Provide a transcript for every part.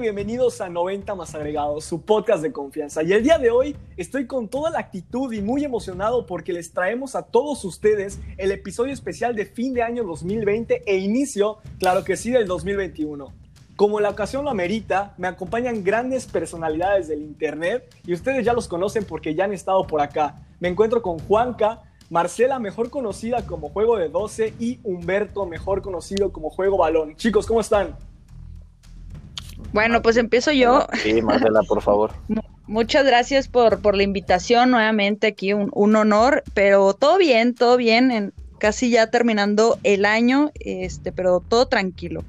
bienvenidos a 90 más agregados, su podcast de confianza. Y el día de hoy estoy con toda la actitud y muy emocionado porque les traemos a todos ustedes el episodio especial de fin de año 2020 e inicio, claro que sí, del 2021. Como la ocasión lo amerita, me acompañan grandes personalidades del internet y ustedes ya los conocen porque ya han estado por acá. Me encuentro con Juanca, Marcela, mejor conocida como Juego de 12, y Humberto, mejor conocido como Juego Balón. Chicos, ¿cómo están? Bueno, pues empiezo yo. Sí, Marcela, por favor. Muchas gracias por, por la invitación nuevamente aquí, un, un, honor, pero todo bien, todo bien, en, casi ya terminando el año, este, pero todo tranquilo.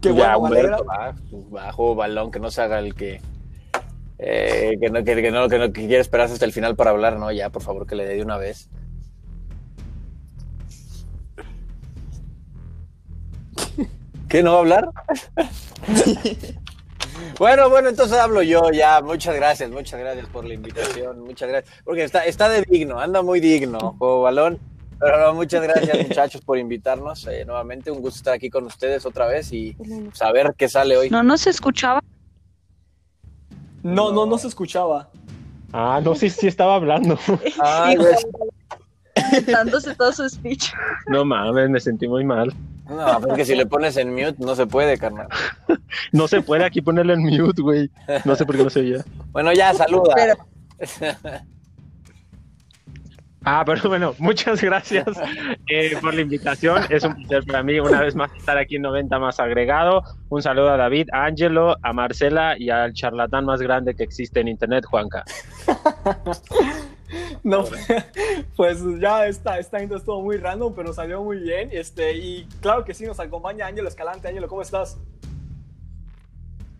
Qué ya, bueno, Humberto, bajo, bajo, balón, que no se haga el que, eh, que, no, que, que, no, que no que quiere esperarse hasta el final para hablar, no, ya, por favor, que le dé de una vez. ¿Qué no va a hablar? bueno, bueno, entonces hablo yo ya. Muchas gracias, muchas gracias por la invitación. Muchas gracias. Porque está, está de digno, anda muy digno, juego balón. Pero no, muchas gracias, muchachos, por invitarnos. Eh, nuevamente, un gusto estar aquí con ustedes otra vez y saber qué sale hoy. No, no se escuchaba. No, no, no se escuchaba. Ah, no, sí, sí estaba hablando. Ay, dándose todo su speech. No mames, me sentí muy mal. No, porque si le pones en mute no se puede, carnal. no se puede aquí ponerle en mute, güey. No sé por qué no se oía. Bueno, ya, saluda. Pero... Ah, pero bueno, muchas gracias eh, por la invitación. Es un placer para mí una vez más estar aquí en 90 más agregado. Un saludo a David, a Angelo, a Marcela y al charlatán más grande que existe en Internet, Juanca. No, pues ya esta, esta intro estuvo muy random, pero salió muy bien. Este, y claro que sí, nos acompaña Ángelo Escalante. Ángelo, ¿cómo estás?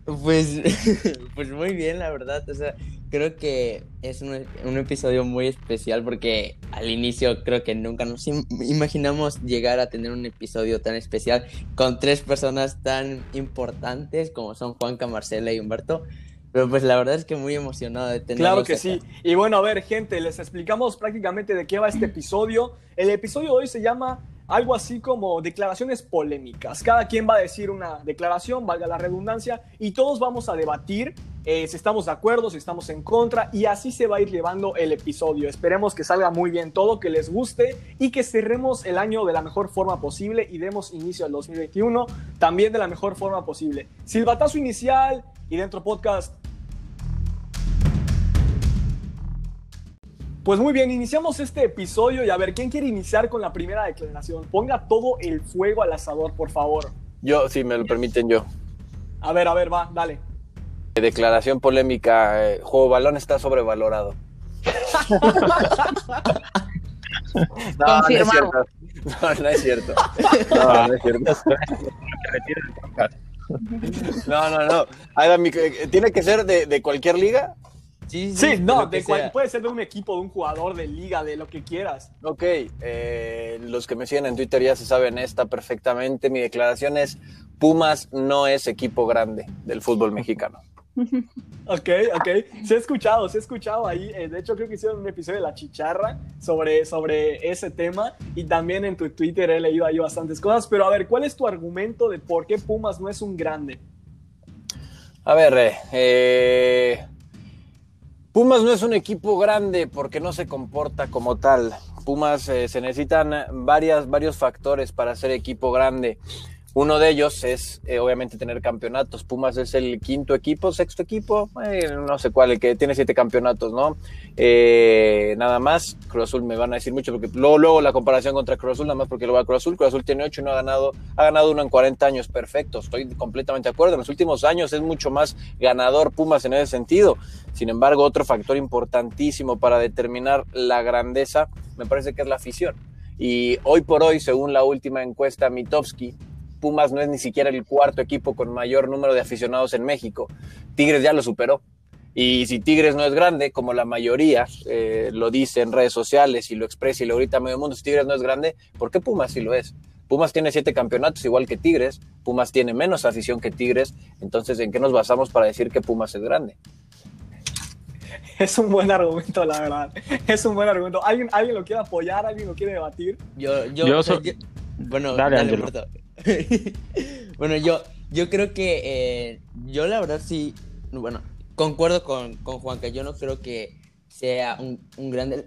Pues, pues muy bien, la verdad. O sea, creo que es un, un, episodio muy especial porque al inicio creo que nunca nos imaginamos llegar a tener un episodio tan especial con tres personas tan importantes como son Juanca, Marcela y Humberto. Pero pues la verdad es que muy emocionado de tenerlos Claro que acá. sí. Y bueno, a ver, gente, les explicamos prácticamente de qué va este episodio. El episodio de hoy se llama algo así como declaraciones polémicas. Cada quien va a decir una declaración, valga la redundancia, y todos vamos a debatir eh, si estamos de acuerdo, si estamos en contra, y así se va a ir llevando el episodio. Esperemos que salga muy bien todo, que les guste y que cerremos el año de la mejor forma posible y demos inicio al 2021 también de la mejor forma posible. Silbatazo inicial y dentro podcast. Pues muy bien, iniciamos este episodio y a ver, ¿quién quiere iniciar con la primera declaración? Ponga todo el fuego al asador, por favor. Yo, si me lo permiten, yo. A ver, a ver, va, dale. Declaración polémica, eh, juego balón está sobrevalorado. no, no es cierto. No, no es cierto. No, no es cierto. No, no, no. Ahora, ¿Tiene que ser de, de cualquier liga? Sí, sí, sí no, de cual, puede ser de un equipo, de un jugador, de liga, de lo que quieras. Ok, eh, los que me siguen en Twitter ya se saben esta perfectamente. Mi declaración es, Pumas no es equipo grande del fútbol mexicano. ok, ok. Se ha escuchado, se ha escuchado ahí. Eh, de hecho, creo que hicieron un episodio de La Chicharra sobre, sobre ese tema. Y también en tu Twitter he leído ahí bastantes cosas. Pero a ver, ¿cuál es tu argumento de por qué Pumas no es un grande? A ver, eh, eh Pumas no es un equipo grande porque no se comporta como tal. Pumas eh, se necesitan varias, varios factores para ser equipo grande. Uno de ellos es eh, obviamente tener campeonatos. Pumas es el quinto equipo, sexto equipo, eh, no sé cuál, el que tiene siete campeonatos, ¿no? Eh, nada más, Cruz Azul me van a decir mucho porque luego, la comparación contra Cruz Azul, nada más porque lo va a Cruz Azul. Cruz Azul tiene ocho y no ha ganado, ha ganado uno en 40 años, perfecto, estoy completamente de acuerdo. En los últimos años es mucho más ganador Pumas en ese sentido. Sin embargo, otro factor importantísimo para determinar la grandeza me parece que es la afición. Y hoy por hoy, según la última encuesta Mitowski, Pumas no es ni siquiera el cuarto equipo con mayor número de aficionados en México. Tigres ya lo superó. Y si Tigres no es grande, como la mayoría eh, lo dice en redes sociales y lo expresa y lo grita a medio mundo, si Tigres no es grande, ¿por qué Pumas sí lo es? Pumas tiene siete campeonatos, igual que Tigres. Pumas tiene menos afición que Tigres. Entonces, ¿en qué nos basamos para decir que Pumas es grande? Es un buen argumento, la verdad. Es un buen argumento. ¿Alguien, ¿alguien lo quiere apoyar? ¿Alguien lo quiere debatir? Yo, yo, Yo o sea, so- yo- bueno, Dale, dale. bueno, yo, yo creo que eh, yo la verdad sí, bueno, concuerdo con, con Juanca, yo no creo que sea un, un grande,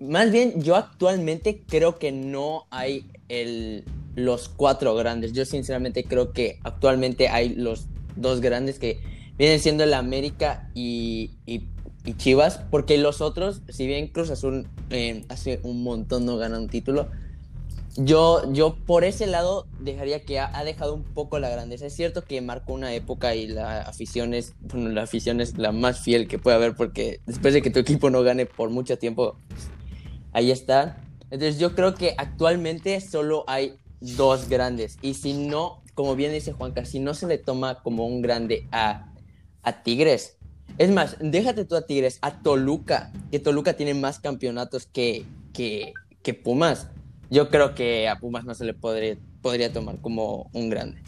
más bien yo actualmente creo que no hay el, los cuatro grandes, yo sinceramente creo que actualmente hay los dos grandes que vienen siendo el América y, y- y Chivas, porque los otros, si bien Cruz Azul eh, hace un montón no gana un título, yo, yo por ese lado dejaría que ha, ha dejado un poco la grandeza. Es cierto que marcó una época y la afición es, bueno, la afición es la más fiel que puede haber porque después de que tu equipo no gane por mucho tiempo, ahí está. Entonces yo creo que actualmente solo hay dos grandes. Y si no, como bien dice Juanca, si no se le toma como un grande a, a Tigres. Es más, déjate tú a Tigres, a Toluca, que Toluca tiene más campeonatos que, que, que Pumas. Yo creo que a Pumas no se le podría, podría tomar como un grande.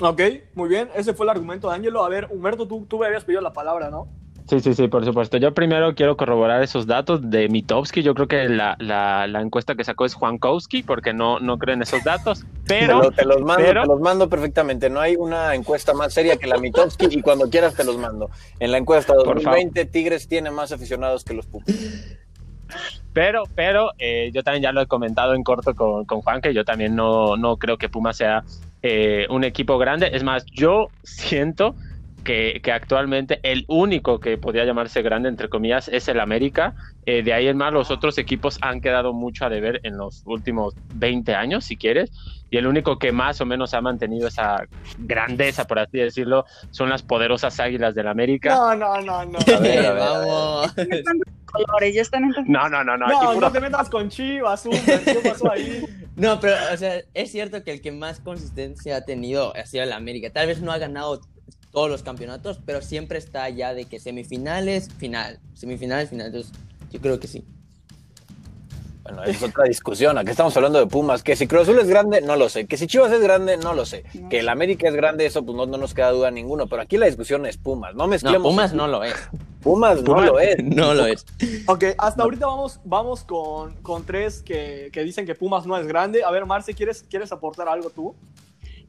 Ok, muy bien. Ese fue el argumento de Ángelo. A ver, Humberto, tú, tú me habías pedido la palabra, ¿no? Sí, sí, sí, por supuesto. Yo primero quiero corroborar esos datos de Mitowski. Yo creo que la, la, la encuesta que sacó es Juankowski, porque no, no creen esos datos. Te, Pero, lo- te los mando, pero- te los mando perfectamente. No hay una encuesta más seria que la Mitowski y cuando quieras te los mando. En la encuesta Por 2020, Tigres tiene más aficionados que los Pumas. Pero, pero eh, yo también ya lo he comentado en corto con, con Juan, que yo también no, no creo que Puma sea eh, un equipo grande. Es más, yo siento que, que actualmente el único que podría llamarse grande, entre comillas, es el América. Eh, de ahí en más, los otros equipos han quedado mucho a deber en los últimos 20 años, si quieres. Y el único que más o menos ha mantenido esa grandeza, por así decirlo, son las poderosas águilas del América. No, no, no, no. A ver, a ver, a ver. Vamos. colores, ya están en No, no, no, no. No, puro- no te metas con Chivas. ¿Qué pasó ahí? No, pero, o sea, es cierto que el que más consistencia ha tenido ha sido el América. Tal vez no ha ganado todos los campeonatos, pero siempre está allá de que semifinales, final, semifinales, final. Entonces, yo creo que sí. Bueno, es otra discusión. Aquí estamos hablando de Pumas. Que si Cruz Azul es grande, no lo sé. Que si Chivas es grande, no lo sé. No. Que el América es grande, eso pues no, no nos queda duda ninguno. Pero aquí la discusión es Pumas. No No, mezclemos. Pumas no lo es. Pumas no Pumas lo es. No lo es. Ok, hasta ahorita vamos, vamos con, con tres que, que dicen que Pumas no es grande. A ver, Marce, ¿quieres, ¿quieres aportar algo tú?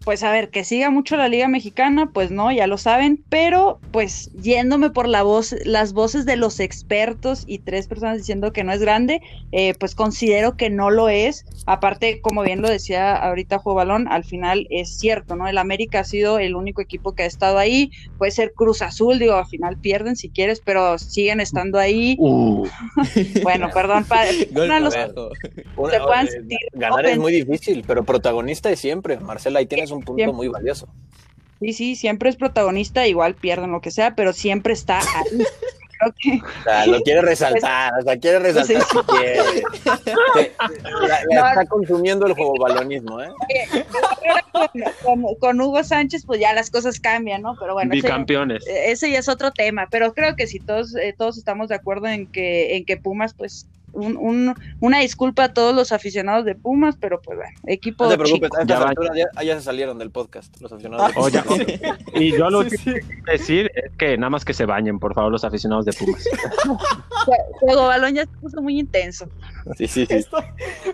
Pues a ver, que siga mucho la Liga Mexicana, pues no, ya lo saben, pero pues yéndome por la voz, las voces de los expertos y tres personas diciendo que no es grande, eh, pues considero que no lo es. Aparte, como bien lo decía ahorita Juego Balón, al final es cierto, ¿no? El América ha sido el único equipo que ha estado ahí, puede ser Cruz Azul, digo, al final pierden si quieres, pero siguen estando ahí. Uh, Bueno, perdón, padre. Los- Se puedan sentir ganar es muy difícil, pero protagonista es siempre. Marcela, ahí tienes un punto Siempre. muy valioso. Sí, sí, siempre es protagonista, igual pierden lo que sea, pero siempre está ahí. Creo que O sea, lo quiere resaltar, o sea, quiere resaltar si quiere. La, la No. está consumiendo el juego balonismo, ¿eh? con, con- con Hugo Sánchez, pues ya las cosas cambian, ¿no? Pero bueno, ese, bicampeones. ese ya es otro tema. Pero creo que si todos, eh, todos estamos de acuerdo en que, en que Pumas, pues, un, un- una disculpa a todos los aficionados de Pumas, pero pues bueno, equipo No te preocupes, chico. a estas Ya va. alturas ya, ya se salieron del podcast, los aficionados. de Oh. Pumas. Y yo lo Sí, sí. que quiero decir es que nada más que se bañen, por favor, los aficionados de Pumas. Juego balón ya se puso muy intenso. Sí, sí, sí. Estoy,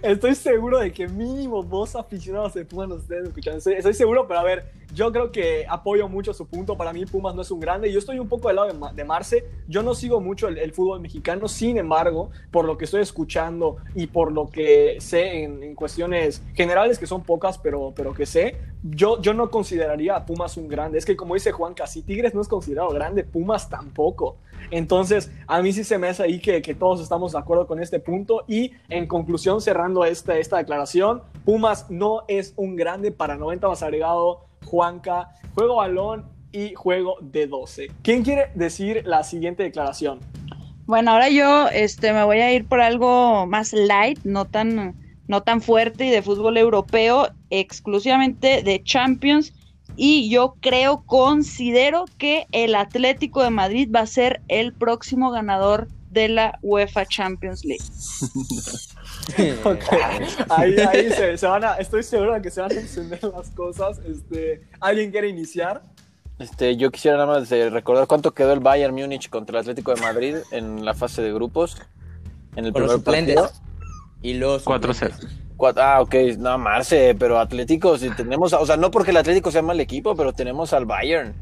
estoy seguro de que mínimo dos aficionados de Pumas nos estén escuchando. Estoy, estoy seguro, pero a ver, yo creo que apoyo mucho su punto. Para mí, Pumas no es un grande. Yo estoy un poco del lado de, de Marce. Yo no sigo mucho el, el fútbol mexicano. Sin embargo, por lo que estoy escuchando y por lo que sé en, en cuestiones generales, que son pocas, pero, pero que sé, yo, yo no consideraría a Pumas un grande. Es que, como dice Juan, casi Tigres no es considerado grande, Pumas tampoco. Entonces, a mí sí se me hace ahí que, que todos estamos de acuerdo con este punto. Y en conclusión, cerrando esta, esta declaración, Pumas no es un grande para 90 más agregado, Juanca, juego balón y juego de 12. ¿Quién quiere decir la siguiente declaración? Bueno, ahora yo este, me voy a ir por algo más light, no tan, no tan fuerte y de fútbol europeo, exclusivamente de Champions. Y yo creo, considero que el Atlético de Madrid va a ser el próximo ganador de la UEFA Champions League. Ok. Ahí, ahí se, se van a, estoy seguro de que se van a encender las cosas. Este, ¿Alguien quiere iniciar? Este, yo quisiera nada más eh, recordar cuánto quedó el Bayern Múnich contra el Atlético de Madrid en la fase de grupos. En el primer partido. Y los 4-0. Cuat- Ah, ok, no, Marce, pero Atlético, si tenemos, o sea, no porque el Atlético sea mal equipo, pero tenemos al Bayern.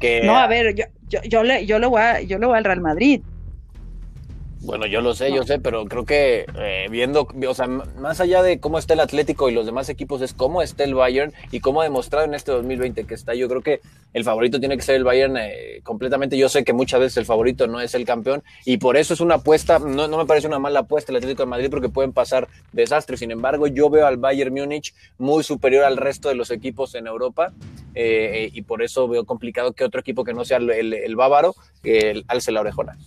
Que, No, a ver, yo, yo, yo le, yo le voy a, yo le voy al Real Madrid. Bueno, yo lo sé, yo sé, pero creo que eh, viendo, o sea, más allá de cómo está el Atlético y los demás equipos, es cómo está el Bayern y cómo ha demostrado en este 2020 que está. Yo creo que el favorito tiene que ser el Bayern eh, completamente. Yo sé que muchas veces el favorito no es el campeón y por eso es una apuesta, no, no me parece una mala apuesta el Atlético de Madrid porque pueden pasar desastres. Sin embargo, yo veo al Bayern Múnich muy superior al resto de los equipos en Europa eh, eh, y por eso veo complicado que otro equipo que no sea el, el- el bávaro alce la orejona.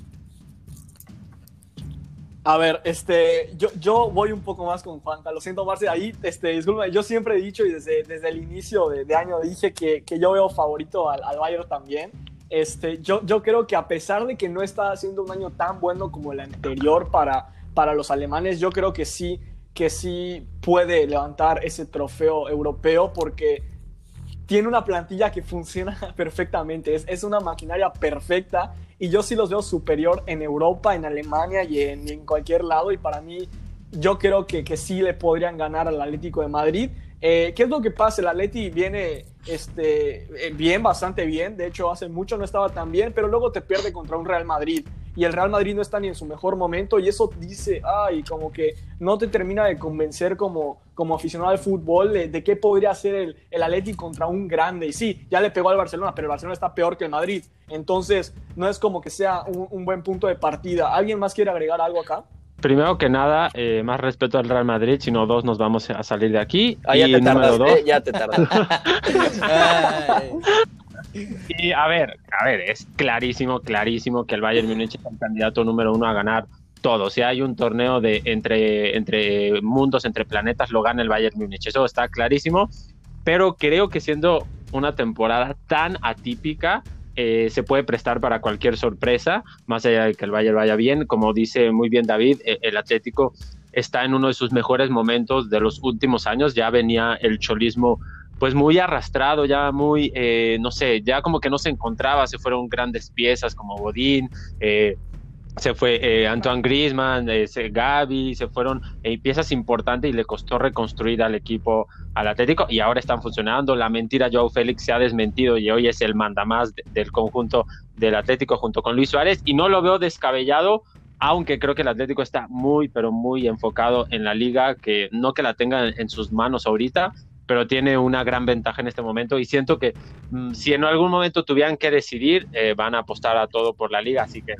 A ver, este, yo, yo voy un poco más con Juanca. Lo siento, Marce, ahí, este, disculpa, yo siempre he dicho y desde, desde el inicio de, de año dije que, que yo veo favorito al, al Bayern también. Este, yo, yo creo que a pesar de que no está haciendo un año tan bueno como el anterior para, para los alemanes, yo creo que sí, que sí puede levantar ese trofeo europeo porque tiene una plantilla que funciona perfectamente, es, es una maquinaria perfecta y yo sí los veo superior en Europa, en Alemania y en, en cualquier lado y para mí yo creo que, que sí le podrían ganar al Atlético de Madrid. Eh, ¿Qué es lo que pasa? El Atleti viene este, eh, bien, bastante bien, de hecho hace mucho no estaba tan bien, pero luego te pierde contra un Real Madrid y el Real Madrid no está ni en su mejor momento y eso dice, ay, como que no te termina de convencer como, como aficionado al fútbol de, de qué podría hacer el, el Atleti contra un grande. Y sí, ya le pegó al Barcelona, pero el Barcelona está peor que el Madrid. Entonces, no es como que sea un, un buen punto de partida. ¿Alguien más quiere agregar algo acá? Primero que nada, eh, más respeto al Real Madrid, si no dos nos vamos a salir de aquí. Ah, ya y te número tardas, dos, ¿eh? ya te tardas. Y a ver, a ver, es clarísimo, clarísimo que el Bayern Múnich es el candidato número uno a ganar todo. Si hay un torneo de entre, entre mundos, entre planetas, lo gana el Bayern Múnich. Eso está clarísimo. Pero creo que siendo una temporada tan atípica, eh, se puede prestar para cualquier sorpresa, más allá de que el Bayern vaya bien. Como dice muy bien David, eh, el Atlético está en uno de sus mejores momentos de los últimos años. Ya venía el cholismo pues muy arrastrado, ya muy, eh, no sé, ya como que no se encontraba, se fueron grandes piezas como Godín, eh, se fue eh, Antoine Griezmann, eh, Gaby, se fueron eh, piezas importantes y le costó reconstruir al equipo, al Atlético, y ahora están funcionando. La mentira Joao Félix se ha desmentido y hoy es el mandamás de- del conjunto del Atlético junto con Luis Suárez, y no lo veo descabellado, aunque creo que el Atlético está muy, pero muy enfocado en la liga, que no que la tenga en, en sus manos ahorita, pero tiene una gran ventaja en este momento y siento que mm, si en algún momento tuvieran que decidir, eh, van a apostar a todo por la liga, así que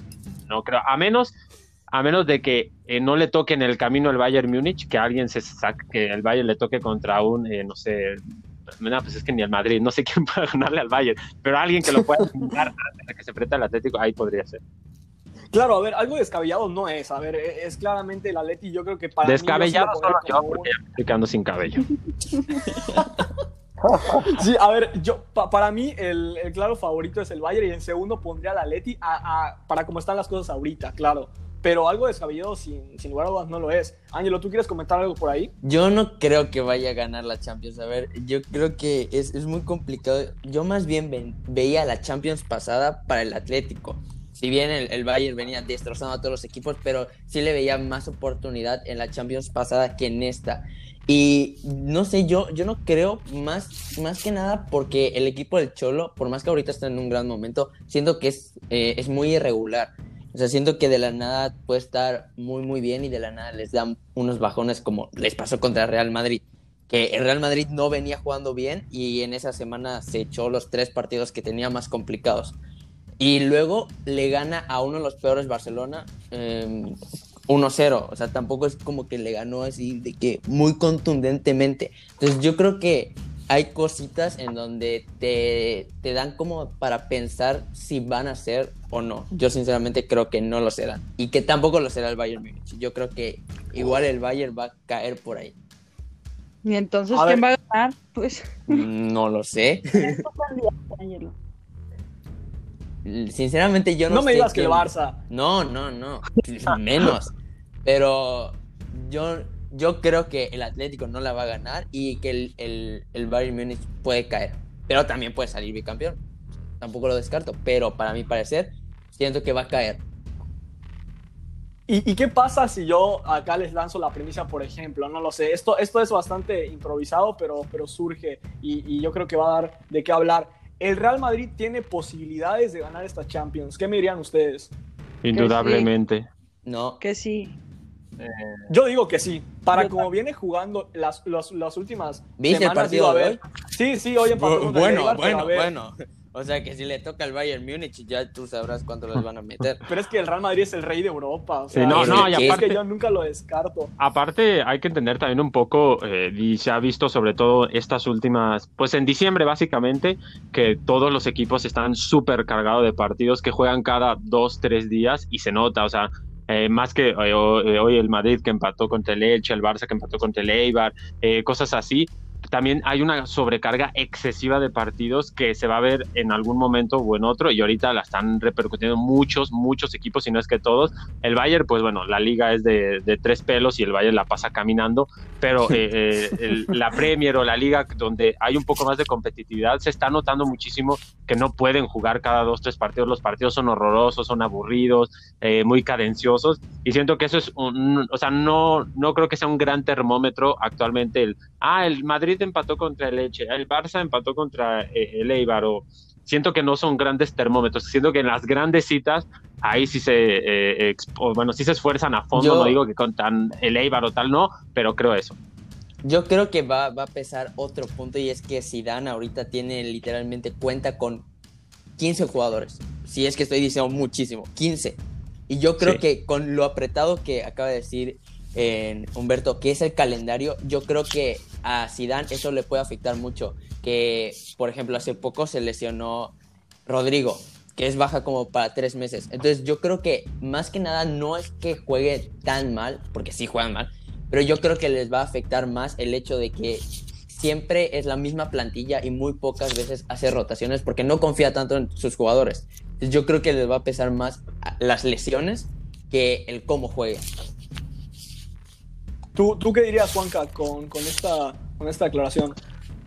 no creo, a menos a menos de que eh, no le toque en el camino el Bayern Múnich, que alguien se saque, que el Bayern le toque contra un, eh, no sé, no, pues es que ni el Madrid, no sé quién puede ganarle al Bayern, pero alguien que lo pueda eliminar antes de que se enfrente al Atlético, ahí podría ser. Claro, a ver, algo descabellado no es. A ver, e- es claramente el Atleti. Yo creo que para mí Descabellado yo sí lo solo yo, porque ya me estoy quedando sin cabello. Sí, a ver, yo pa- para mí el, el claro favorito es el Bayern y en segundo pondría al Atleti a, a- para cómo están las cosas ahorita, claro. Pero algo descabellado sin, sin lugar a dudas no lo es. Ángelo, ¿tú quieres comentar algo por ahí? Yo no creo que vaya a ganar la Champions. A ver, yo creo que es, es muy complicado. Yo más bien ven- veía la Champions pasada para el Atlético. Si bien el, el Bayern venía destrozando a todos los equipos, pero sí le veía más oportunidad en la Champions pasada que en esta. Y no sé, yo, yo no creo más, más que nada porque el equipo del Cholo, por más que ahorita está en un gran momento, siento que es, eh, es muy irregular. O sea, siento que de la nada puede estar muy, muy bien y de la nada les dan unos bajones como les pasó contra el Real Madrid. Que el Real Madrid no venía jugando bien y en esa semana se echó los tres partidos que tenía más complicados. Y luego le gana a uno de los peores Barcelona eh, 1-0. O sea, tampoco es como que le ganó así de que muy contundentemente. Entonces yo creo que hay cositas en donde te, te dan como para pensar si van a ser o no. Yo sinceramente creo que no lo serán. Y que tampoco lo será el Bayern Múnich. Yo creo que igual el Bayern va a caer por ahí. Y entonces, A ¿quién ver. va a ganar? Pues, No lo sé. Sinceramente yo no, No, me digas que el Barça. No, no, no. Menos. Pero yo yo creo que el Atlético no la va a ganar y que el, el, el Bayern Múnich puede caer. Pero también puede salir bicampeón. Tampoco lo descarto. Pero para mi parecer, siento que va a caer. ¿Y, y qué pasa si yo acá les lanzo la premisa, por ejemplo? No lo sé. Esto, esto es bastante improvisado, pero, pero surge y, y yo creo que va a dar de qué hablar. El Real Madrid tiene posibilidades de ganar esta Champions. ¿Qué me dirían ustedes? Indudablemente. No. Que sí. Yo digo que sí. Para Yo como viene jugando las, las, las últimas ¿Viste el semanas, partido a de ver. Sí, sí, hoy empató el Bueno, bueno, bueno. O sea que si le toca al Bayern Múnich, ya tú sabrás cuánto les van a meter. Pero es que el Real Madrid es el rey de Europa. O Sí, sea, no, es no, que- y es aparte- que yo nunca lo descarto. Aparte, hay que entender también un poco, eh, y se ha visto sobre todo estas últimas, pues en diciembre básicamente, que todos los equipos están súper cargados de partidos que juegan cada dos, tres días y se nota, o sea, eh, más que eh, ho- eh, hoy el Madrid que empató contra el Elche, el Barça que empató contra el Eibar, eh, cosas así. También hay una sobrecarga excesiva de partidos que se va a ver en algún momento o en otro y ahorita la están repercutiendo muchos, muchos equipos, si no es que todos. El Bayern, pues bueno, la liga es de, de tres pelos y el Bayern la pasa caminando, pero eh, eh, el- la Premier o la liga donde hay un poco más de competitividad, se está notando muchísimo que no pueden jugar cada dos, tres partidos. Los partidos son horrorosos, son aburridos, eh, muy cadenciosos y siento que eso es un, o sea, no, no creo que sea un gran termómetro actualmente el, ah, el Madrid empató contra el Leche, el Barça empató contra eh, el Eibar o siento que no son grandes termómetros, siento que en las grandes citas ahí sí se, eh, expo- bueno, sí se esfuerzan a fondo, Yo- no digo que contan el Eibar o tal, no, pero creo eso. Yo creo que va, va a pesar otro punto y es que Zidane ahorita tiene literalmente cuenta con 15 jugadores. Si es que estoy diciendo muchísimo, 15. Y yo creo Sí. que con lo apretado que acaba de decir eh, Humberto, que es el calendario, yo creo que a Zidane eso le puede afectar mucho. Que, por ejemplo, hace poco se lesionó Rodrigo, que es baja como para tres meses. Entonces yo creo que más que nada no es que juegue tan mal, porque sí juegan mal, pero yo creo que les va a afectar más el hecho de que siempre es la misma plantilla y muy pocas veces hace rotaciones porque no confía tanto en sus jugadores. Yo creo que les va a pesar más las lesiones que el cómo juegue. ¿Tú, ¿Tú qué dirías, Juanca, con, con, esta, con esta?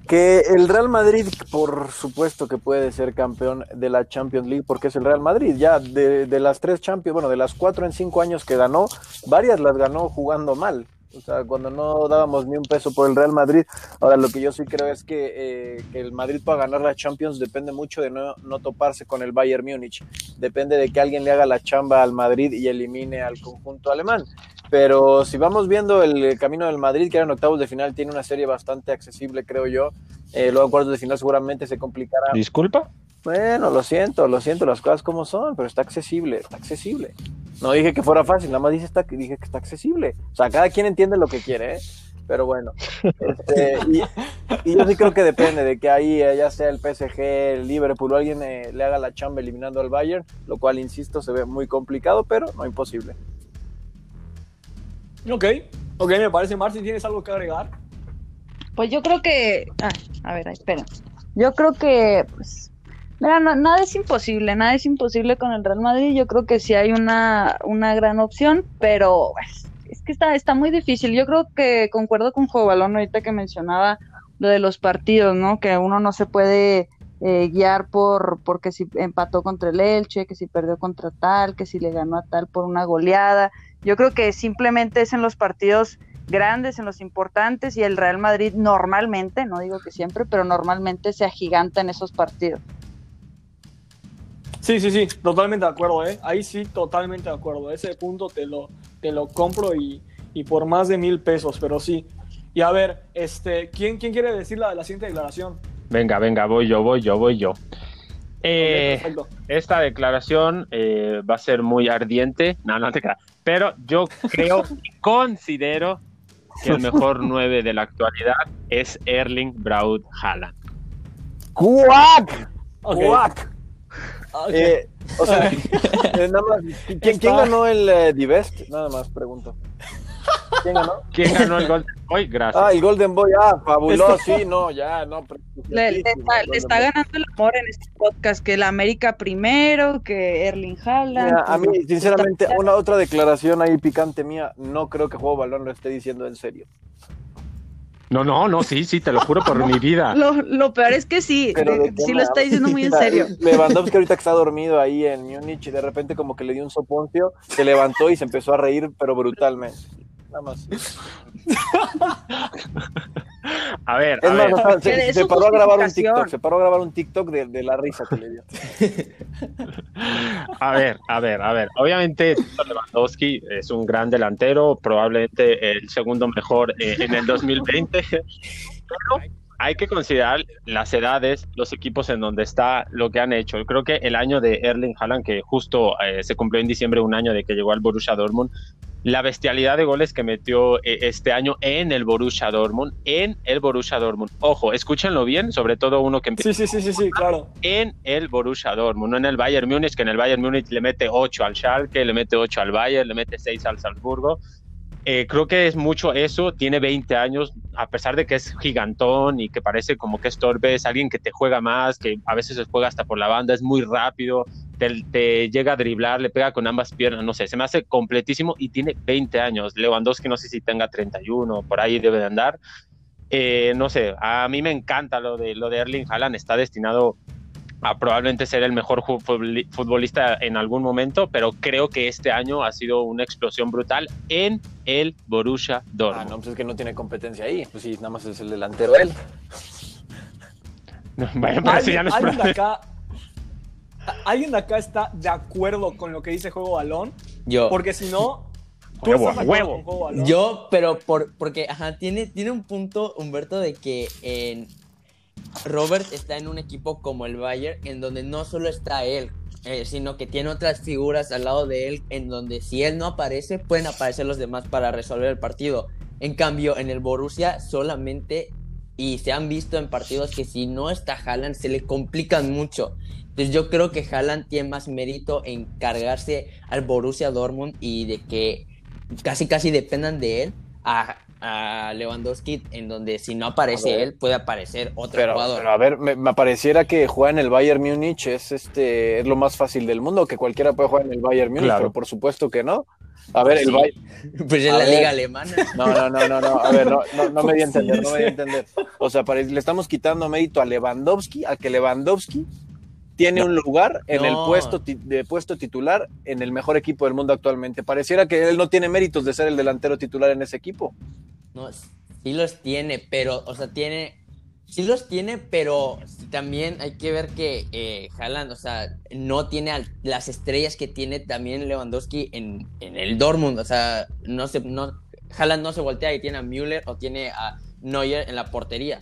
Que el Real Madrid, por supuesto que puede ser campeón de la Champions League, porque es el Real Madrid. Ya de, de las tres Champions, bueno, de las cuatro en cinco años que ganó, varias las ganó jugando mal. O sea, cuando no dábamos ni un peso por el Real Madrid. Ahora, lo que yo sí creo es que, eh, que el Madrid para ganar la Champions depende mucho de no, no toparse con el Bayern Múnich. Depende de que alguien le haga la chamba al Madrid y elimine al conjunto alemán. Pero si vamos viendo el camino del Madrid, que era en octavos de final, tiene una serie bastante accesible, creo yo. Eh, luego en cuartos de final seguramente se complicará. Disculpa. Bueno, lo siento, lo siento, las cosas como son, pero está accesible, está accesible. No dije que fuera fácil, nada más dije, está, dije que está accesible. O sea, cada quien entiende lo que quiere, ¿eh? Pero bueno. Este, y, y yo sí creo que depende de que ahí, eh, ya sea el PSG, el Liverpool o alguien eh, le haga la chamba eliminando al Bayern, lo cual, insisto, se ve muy complicado, pero no imposible. Ok, ok, me parece. Martín, ¿tienes algo que agregar? Pues yo creo que. Ah, a ver, espera. Yo creo que. Pues, mira, no- nada es imposible, nada es imposible con el Real Madrid. Yo creo que sí hay una, una gran opción, pero pues, es que está, está muy difícil. Yo creo que concuerdo con Juego Balón ahorita que mencionaba lo de los partidos, ¿no? Que uno no se puede eh, guiar por porque si empató contra el Elche, que si perdió contra tal, que si le ganó a tal por una goleada. Yo creo que simplemente es en los partidos grandes, en los importantes, y el Real Madrid normalmente, no digo que siempre, pero normalmente se agiganta en esos partidos. Sí, sí, sí, totalmente de acuerdo, ¿eh? Ahí sí, totalmente de acuerdo. Ese punto te lo, te lo compro y, y por más de mil pesos, pero sí. Y a ver, este, ¿quién, quién quiere decir la, la siguiente declaración? Venga, venga, voy yo, voy yo, voy yo. Eh, esta declaración eh, va a ser muy ardiente. No, no te creas. Pero yo creo, considero que el mejor 9 de la actualidad es Erling Braut Haaland. ¡Cuac! Ok. ¡Cuac! Ok. Eh, o sea, eh, nada más, ¿quién, quién ganó el eh, Divest? Nada más pregunto. ¿Quién ganó? ¿Quién ganó el Golden Boy? Gracias. Ah, el Golden Boy, ah, fabuloso, sí, no, ya, no. Le, le está, le está ganando el amor en este podcast, que la América primero, que Erling Haaland. Mira, a mí, sinceramente, está- una otra declaración ahí picante mía, no creo que Juego Balón lo esté diciendo en serio. No, no, no, sí, sí, te lo juro por mi vida. Lo, lo peor es que sí, Pero de- ¿de qué sí lo está hablas? diciendo muy en serio. Lewandowski ahorita que está dormido ahí en Múnich y de repente como que le dio un soponcio, se levantó y se empezó a reír, pero brutalmente. Nada más. A ver, más, o sea, se, paró a grabar un. TikTok, se paró a grabar un TikTok de, de la risa que le dio. A ver, a ver, a ver. Obviamente, Lewandowski es un gran delantero, probablemente el segundo mejor eh, en el 2020. Pero hay que considerar las edades, los equipos en donde está, lo que han hecho. Yo creo que el año de Erling Haaland, que justo eh, se cumplió en diciembre un año de que llegó al Borussia Dortmund, la bestialidad de goles que metió eh, este año en el Borussia Dortmund, en el Borussia Dortmund. Ojo, escúchenlo bien, sobre todo uno que empieza Sí, sí, sí, sí, sí, claro. en el Borussia Dortmund, no en el Bayern Múnich, que en el Bayern Múnich le mete 8 al Schalke, le mete 8 al Bayern, le mete 6 al Salzburgo. Eh, creo que es mucho eso, tiene 20 años, a pesar de que es gigantón y que parece como que es torpe, es alguien que te juega más, que a veces se juega hasta por la banda, es muy rápido, te, te llega a driblar, le pega con ambas piernas, no sé, se me hace completísimo y tiene 20 años. Lewandowski no sé si tenga 31, por ahí debe de andar. Eh, no sé, a mí me encanta lo de, lo de Erling Haaland, está destinado a probablemente ser el mejor futbolista en algún momento, pero creo que este año ha sido una explosión brutal en el Borussia Ah, Dortmund. no, pues es que no tiene competencia ahí. Pues sí, nada más es el delantero él. Bueno, pero eso ya ¿Alguien, no es acá, ¿Alguien de acá está de acuerdo con lo que dice Juego Balón? Yo. Porque si no, tú Huevo, estás de acuerdo huevo. con Juego Balón. Yo, pero por, porque, ajá, tiene, tiene un punto, Humberto, de que en Robert está en un equipo como el Bayern, en donde no solo está él, eh, sino que tiene otras figuras al lado de él, en donde si él no aparece, pueden aparecer los demás para resolver el partido. En cambio, en el Borussia solamente, y se han visto en partidos que si no está Haaland, se le complican mucho. Entonces yo creo que Haaland tiene más mérito en cargarse al Borussia Dortmund y de que casi casi dependan de él a, a Lewandowski en donde si no aparece él puede aparecer otro Pero, jugador. pero a ver, me, me pareciera que jugar en el Bayern Múnich es este es lo más fácil del mundo, que cualquiera puede jugar en el Bayern Múnich, Claro. pero por supuesto que no. A ver, el Sí. Bayern. pues es a la ver. liga alemana. No, no, no, no, no. A ver, no, no, no me di a entender, no me di a entender. O sea, le estamos quitando mérito a Lewandowski, a que Lewandowski tiene un lugar en el puesto, de puesto titular en el mejor equipo del mundo actualmente. Pareciera que él no tiene méritos de ser el delantero titular en ese equipo. No, sí los tiene, pero, o sea, tiene. Sí los tiene, pero también hay que ver que eh, Haaland, o sea, no tiene al- las estrellas que tiene también Lewandowski en, en el Dortmund. O sea, no se, no, Haaland no se voltea y tiene a Müller o tiene a Neuer en la portería.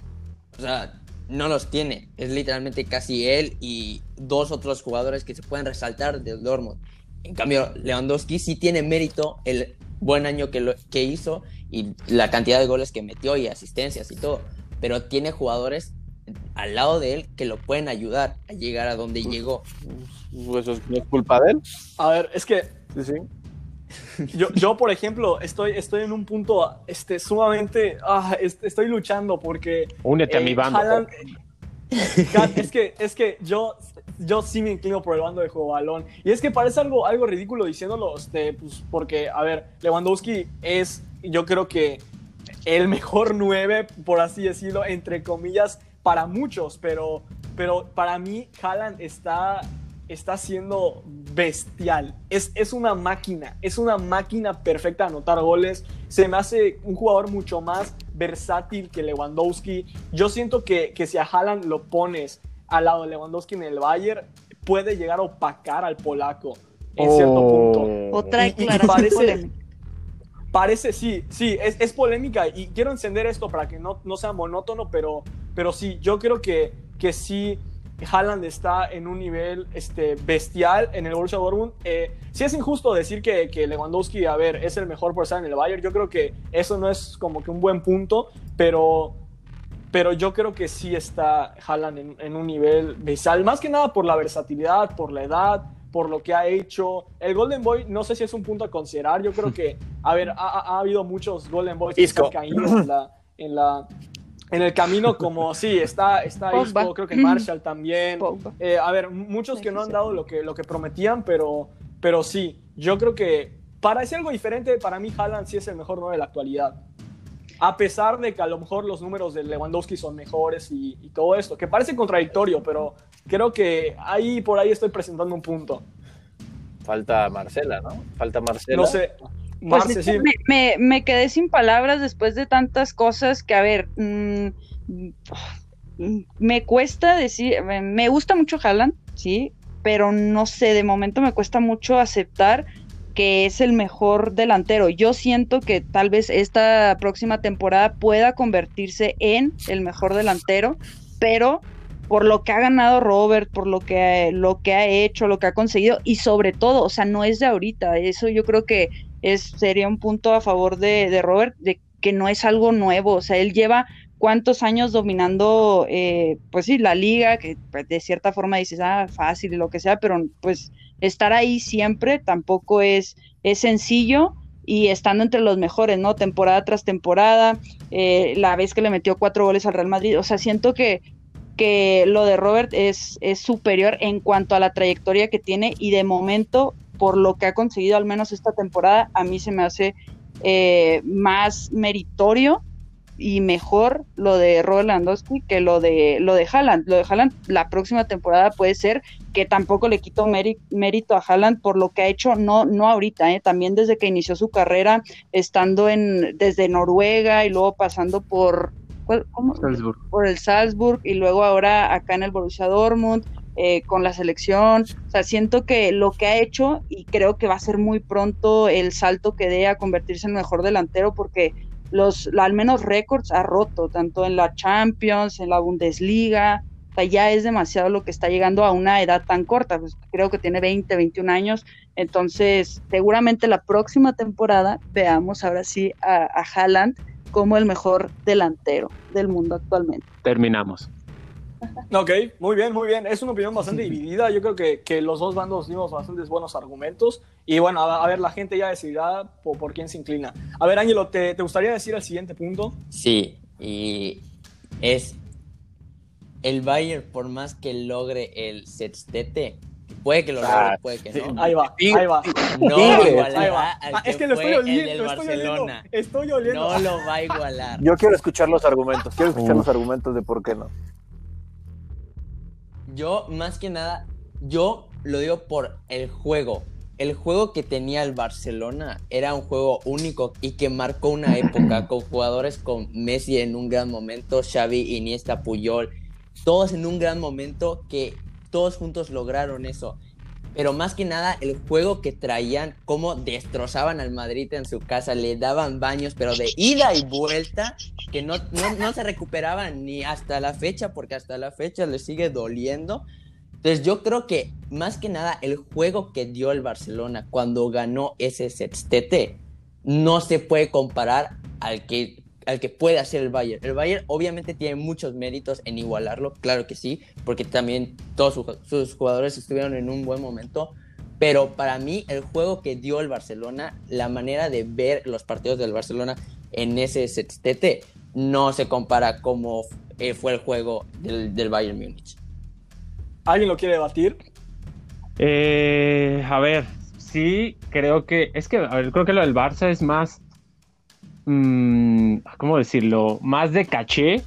O sea, no los tiene. Es literalmente casi él y dos otros jugadores que se pueden resaltar del Dortmund. En cambio, Lewandowski sí tiene mérito el buen año que, lo, que hizo y la cantidad de goles que metió y asistencias y todo. Pero tiene jugadores al lado de él que lo pueden ayudar a llegar a donde llegó. Pues Eso es, no es culpa de él. A ver, es que Sí, sí. yo, yo, por ejemplo, estoy, estoy en un punto este, sumamente. ah, est- estoy luchando porque. Únete a eh, mi bando. Haaland- Gat, es que, es que yo, yo sí me inclino por el bando de juego balón. Y es que parece algo, algo ridículo diciéndolo, este, pues, porque, a ver, Lewandowski es, yo creo que el mejor 9, por así decirlo, entre comillas, para muchos, pero, pero para mí Haaland está, está siendo bestial. Es, es una máquina, es una máquina perfecta a anotar goles. Se me hace un jugador mucho más versátil que Lewandowski. Yo siento que, que si a Haaland lo pones al lado de Lewandowski en el Bayern, puede llegar a opacar al polaco en cierto Oh. punto. Otra Y- y parece-. Parece, sí, sí, es, es polémica y quiero encender esto para que no, no sea monótono, pero, pero sí, yo creo que, que sí, Haaland está en un nivel este, bestial en el Borussia Dortmund. Eh, sí es injusto decir que, que Lewandowski, a ver, es el mejor por estar en el Bayern, yo creo que eso no es como que un buen punto, pero, pero yo creo que sí está Haaland en, en un nivel bestial, más que nada por la versatilidad, por la edad, por lo que ha hecho. El Golden Boy, no sé si es un punto a considerar. Yo creo que, a ver, ha, ha habido muchos Golden Boys que se Isco. han caído en la, en la, en el camino, como sí, está, está. Isco, creo que Marshall también. Eh, a ver, muchos que no han dado lo que, lo que prometían, pero, pero sí, yo creo que para decir algo diferente, para mí Haaland sí es el mejor 9 de la actualidad. A pesar de que a lo mejor los números de Lewandowski son mejores y, y todo esto, que parece contradictorio, pero creo que ahí por ahí estoy presentando un punto. Falta Marcela, ¿no? Falta Marcela. No sé, Pues Marce, sí. me, me- me quedé sin palabras después de tantas cosas que, a ver, mm, me cuesta decir, me, me gusta mucho Haaland, sí, pero no sé, de momento me cuesta mucho aceptar que es el mejor delantero. Yo siento que tal vez esta próxima temporada pueda convertirse en el mejor delantero, pero por lo que ha ganado Robert, por lo que, lo que ha hecho, lo que ha conseguido, y sobre todo, o sea, no es de ahorita, eso yo creo que es, sería un punto a favor de, de Robert, de que no es algo nuevo, o sea, él lleva cuántos años dominando, eh, pues sí, la liga, que pues, de cierta forma dices, ah, fácil y lo que sea, pero pues estar ahí siempre tampoco es, es sencillo y estando entre los mejores, ¿no? Temporada tras temporada, eh, la vez que le metió cuatro goles al Real Madrid, o sea, siento que, que lo de Robert es, es superior en cuanto a la trayectoria que tiene y de momento, por lo que ha conseguido al menos esta temporada, a mí se me hace eh, más meritorio y mejor lo de Robert Lewandowski que lo de lo de Haaland. Lo de Haaland la próxima temporada puede ser que tampoco le quito méri- mérito a Haaland por lo que ha hecho, no, no ahorita, ¿eh? también desde que inició su carrera, estando en, desde Noruega y luego pasando por. Salzburg. por el Salzburg y luego ahora acá en el Borussia Dortmund eh, con la selección. O sea, siento que lo que ha hecho y creo que va a ser muy pronto el salto que dé a convertirse en mejor delantero porque los al menos récords ha roto tanto en la Champions, en la Bundesliga. O sea, ya es demasiado lo que está llegando a una edad tan corta. Pues creo que tiene 20, 21 años. Entonces, seguramente la próxima temporada veamos ahora sí a, a Haaland como el mejor delantero del mundo actualmente. Terminamos. Ok, muy bien, muy bien. Es una opinión bastante dividida. Yo creo que, que los dos bandos dimos bastantes buenos argumentos. Y bueno, a, a ver, la gente ya decidirá por, por quién se inclina. A ver, Ángelo, ¿te, ¿te gustaría decir el siguiente punto? Sí, y es el Bayern, por más que logre el sextete, puede que lo logre, Ah, puede que sí. no. Ahí va, ahí va. No igualará Ahí va. al Ah, que es que lo estoy oliendo, estoy oliendo. Estoy oliendo. No lo va a igualar. Yo quiero escuchar los argumentos. Quiero escuchar los argumentos de por qué no. Yo, más que nada, yo lo digo por el juego. El juego que tenía el Barcelona era un juego único y que marcó una época con jugadores con Messi en un gran momento, Xavi, Iniesta, Puyol, todos en un gran momento que todos juntos lograron eso. Pero más que nada el juego que traían, cómo destrozaban al Madrid en su casa, le daban baños, pero de ida y vuelta, que no, no, no se recuperaban ni hasta la fecha, porque hasta la fecha les sigue doliendo. Entonces yo creo que más que nada el juego que dio el Barcelona cuando ganó ese sextete no se puede comparar al que, al que puede hacer el Bayern. El Bayern obviamente tiene muchos méritos en igualarlo, claro que sí, porque también todos su- sus jugadores estuvieron en un buen momento. Pero para mí el juego que dio el Barcelona, la manera de ver los partidos del Barcelona en ese sextete, no se compara como eh, fue el juego del, del Bayern Múnich. ¿Alguien lo quiere debatir? Eh, a ver, sí, creo que. Es que, a ver, creo que lo del Barça es más. Mm, ¿Cómo decirlo? Más de caché.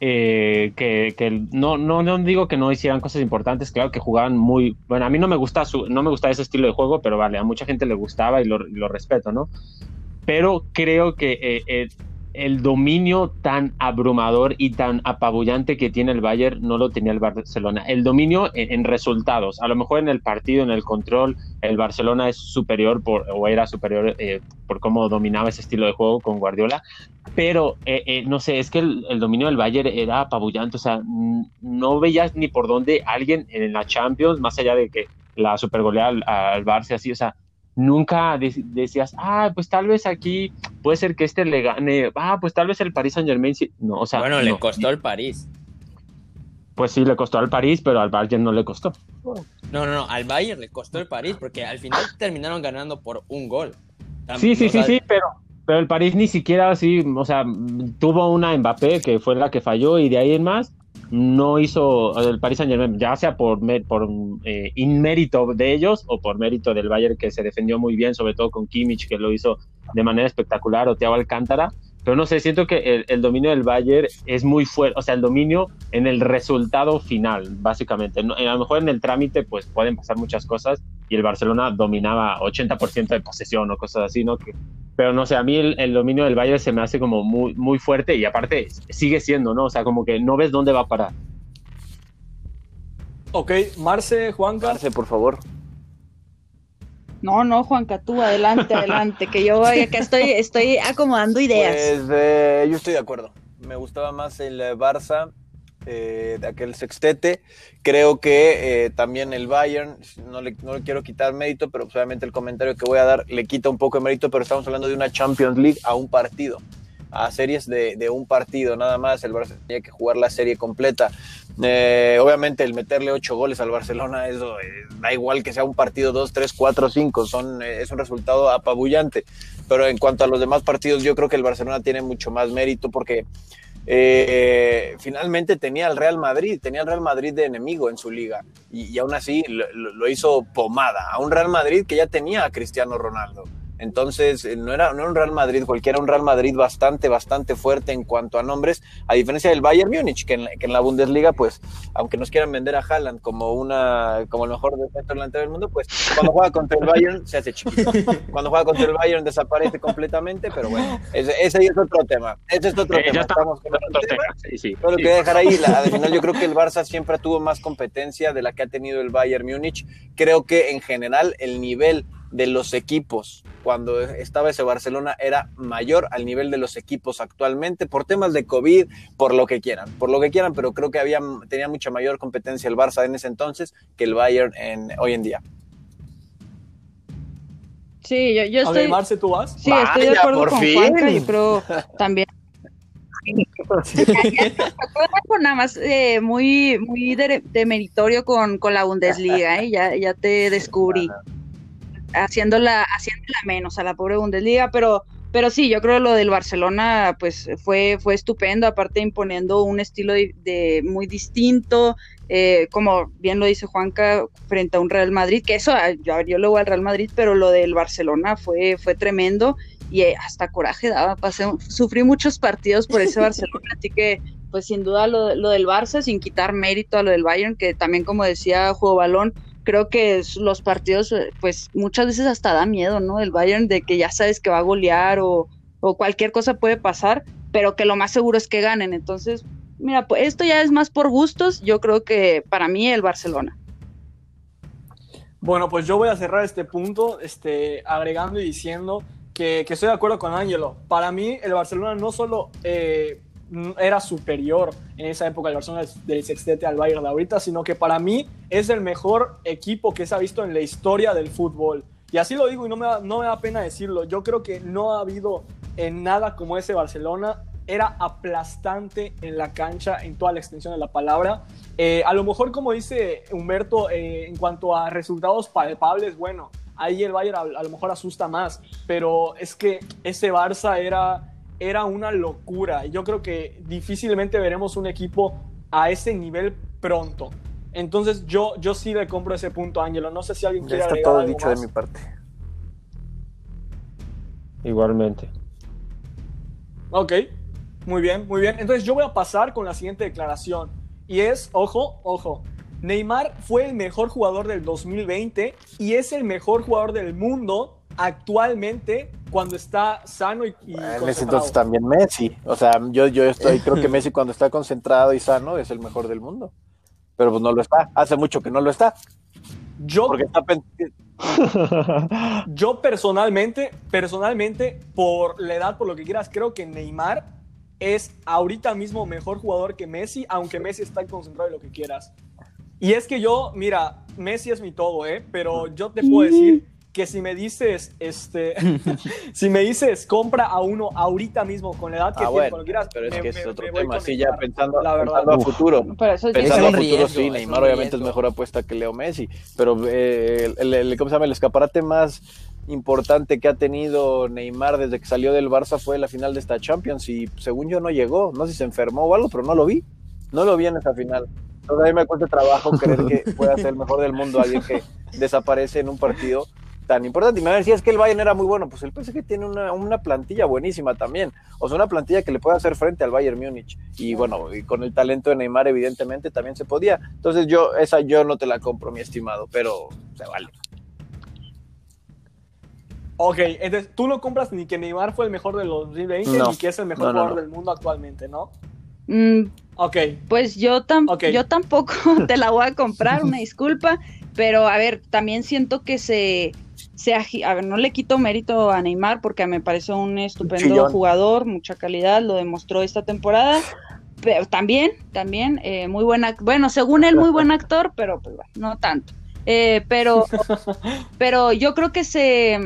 eh, que, que no, no, no digo que no hicieran cosas importantes, claro que jugaban muy. Bueno, a mí no me gusta su, no me gusta ese estilo de juego, pero vale, a mucha gente le gustaba y lo, y lo respeto, ¿no? Pero creo que eh, eh, el dominio tan abrumador y tan apabullante que tiene el Bayern no lo tenía el Barcelona. El dominio en, resultados, a lo mejor en el partido, en el control, el Barcelona es superior o era superior eh, por cómo dominaba ese estilo de juego con Guardiola, pero eh, eh, no sé, es que el, dominio del Bayern era apabullante, o sea, no veías ni por dónde alguien en la Champions, más allá de que la supergolea al, al Barça, así, o sea, nunca de- decías, ah, pues tal vez aquí puede ser que este le gane, ah, pues tal vez el Paris Saint Germain, sí. no, o sea, bueno, le costó el París. Pues sí, le costó al París, pero al Bayern no le costó. No, no, no, al Bayern le costó el París porque al final terminaron ganando por un gol. Sí, sí, sí, sí, pero, pero el París ni siquiera así, o sea, tuvo una Mbappé que fue la que falló y de ahí en más no hizo el Paris Saint Germain, ya sea por, por eh, inmérito de ellos o por mérito del Bayern que se defendió muy bien, sobre todo con Kimmich que lo hizo de manera espectacular o Thiago Alcántara, pero no sé, siento que el, el dominio del Bayern es muy fuerte, o sea, el dominio en el resultado final, básicamente. No- a lo mejor en el trámite pues pueden pasar muchas cosas y el Barcelona dominaba 80% de posesión o cosas así, ¿no? Que, pero no sé, a mí el, el dominio del Bayern se me hace como muy, muy fuerte y aparte sigue siendo, ¿no? O sea, como que no ves dónde va a parar. Ok, Marce, Juanca. Marce, por favor. No, no, Juanca, tú adelante, adelante, que yo acá estoy, estoy acomodando ideas. Pues eh, yo estoy de acuerdo. Me gustaba más el Barça eh, de aquel sextete. Creo que eh, también el Bayern, no le, no le quiero quitar mérito, pero pues, obviamente el comentario que voy a dar le quita un poco de mérito, pero estamos hablando de una Champions League a un partido, a series de, de un partido nada más. El Barça tenía que jugar la serie completa. Eh, obviamente el meterle ocho goles al Barcelona, eso eh, da igual que sea un partido, dos, tres, cuatro, cinco, son, eh, es un resultado apabullante. Pero en cuanto a los demás partidos, yo creo que el Barcelona tiene mucho más mérito porque eh, finalmente tenía al Real Madrid, tenía al Real Madrid de enemigo en su liga y, aún así lo- lo hizo pomada a un Real Madrid que ya tenía a Cristiano Ronaldo. Entonces, eh, no era, no era un Real Madrid cualquiera, un Real Madrid bastante, bastante fuerte en cuanto a nombres, a diferencia del Bayern Múnich, que en, la, que en la Bundesliga, pues, aunque nos quieran vender a Haaland como una, como el mejor defensor delantero del mundo, pues, cuando juega contra el Bayern se hace chiquito. Cuando juega contra el Bayern desaparece completamente, pero bueno, ese, es otro tema. Ese es otro Eh, tema. ya Estamos con otro tema. tema, sí, sí. Pero lo que dejar ahí, la, al final yo creo que el Barça siempre tuvo más competencia de la que ha tenido el Bayern Múnich. Creo que en general el nivel de los equipos cuando estaba ese Barcelona era mayor al nivel de los equipos actualmente por temas de COVID, por lo que quieran, por lo que quieran, pero creo que había tenía mucha mayor competencia el Barça en ese entonces que el Bayern en, hoy en día. Sí, yo, yo A ver, estoy, Marce, ¿tú vas? sí, estoy de acuerdo por con fin. Juanca, yo creo también. Nada más eh, muy, muy de, de meritorio con, con la Bundesliga, ¿eh? ya, ya te descubrí. Haciéndola, haciéndola menos a la pobre Bundesliga, pero, pero sí, yo creo que lo del Barcelona pues fue, fue estupendo, aparte imponiendo un estilo de, muy distinto, eh, como bien lo dice Juanca, frente a un Real Madrid, que eso, yo, yo lo voy al Real Madrid, pero lo del Barcelona fue, fue tremendo y eh, hasta coraje daba, pasé, sufrí muchos partidos por ese Barcelona, así que pues sin duda lo, lo, del Barça, sin quitar mérito a lo del Bayern, que también como decía Juego Balón, creo que los partidos pues muchas veces hasta da miedo, ¿no? El Bayern de que ya sabes que va a golear o, o cualquier cosa puede pasar, pero que lo más seguro es que ganen, entonces mira, pues esto ya es más por gustos, yo creo que para mí el Barcelona. Bueno, pues yo voy a cerrar este punto este, agregando y diciendo que, que, estoy de acuerdo con Ángelo. Para mí, el Barcelona no solo eh, era superior en esa época, el Barcelona del sextete al Bayern de ahorita, sino que para mí es el mejor equipo que se ha visto en la historia del fútbol. Y así lo digo y no me da, no me da pena decirlo. Yo creo que no ha habido en nada como ese Barcelona. Era aplastante en la cancha en toda la extensión de la palabra. Eh, a lo mejor, como dice Humberto, eh, en cuanto a resultados palpables, bueno, ahí el Bayern a, a, lo mejor asusta más, pero es que ese Barça era, era una locura. Yo creo que difícilmente veremos un equipo a ese nivel pronto. Entonces yo, yo sí le compro ese punto, Ángelo. No sé si alguien ya quiere está todo algo dicho más. de mi parte. Igualmente. Ok, muy bien, muy bien. Entonces yo voy a pasar con la siguiente declaración. Y es, ojo, ojo, Neymar fue el mejor jugador del 2020 y es el mejor jugador del mundo actualmente cuando está sano y, y en ese entonces también Messi. O sea, yo, yo estoy, creo que Messi cuando está concentrado y sano es el mejor del mundo. Pero pues no lo está. Hace mucho que no lo está. Yo, Porque está yo personalmente, personalmente, por la edad, por lo que quieras, creo que Neymar es ahorita mismo mejor jugador que Messi, aunque Messi está concentrado en lo que quieras. Y es que yo, mira, Messi es mi todo, ¿eh? Pero yo te puedo decir que si me dices, este, si me dices, compra a uno ahorita mismo con la edad que Ah, tiene, bueno, cuando quieras, pero es me- que me- es otro tema, con sí, ya pensando, la verdad. pensando a futuro. Pero eso es Es Pensando a futuro, riesgo, sí, Neymar obviamente es mejor apuesta que Leo Messi, pero eh, el, el- el- ¿cómo se llama? el escaparate más importante que ha tenido Neymar desde que salió del Barça fue la final de esta Champions y según yo no llegó, no sé si se enfermó o algo, pero no lo vi, no lo vi en esa final. Entonces a mí me cuesta trabajo creer que pueda ser el mejor del mundo alguien que desaparece en un partido tan importante. Y me van a decir, es que el Bayern era muy bueno. Pues el PSG tiene una, una plantilla buenísima también. O sea, una plantilla que le puede hacer frente al Bayern Múnich. Y bueno, y con el talento de Neymar, evidentemente, también se podía. Entonces yo, esa yo no te la compro, mi estimado, pero se vale. Ok, entonces tú no compras ni que Neymar fue el mejor de los 2020 No. ni que es el mejor No, no, jugador no. del mundo actualmente, ¿no? Mm, Ok, Pues yo, tam- yo tampoco te la voy a comprar, una disculpa, pero a ver, también siento que se, se a ver, no le quito mérito a Neymar porque me parece un estupendo Chillón. jugador, mucha calidad, lo demostró esta temporada, pero también, también, eh, muy buena, bueno, según él, muy buen actor, pero pues bueno, no tanto. Eh, pero, pero yo creo que se,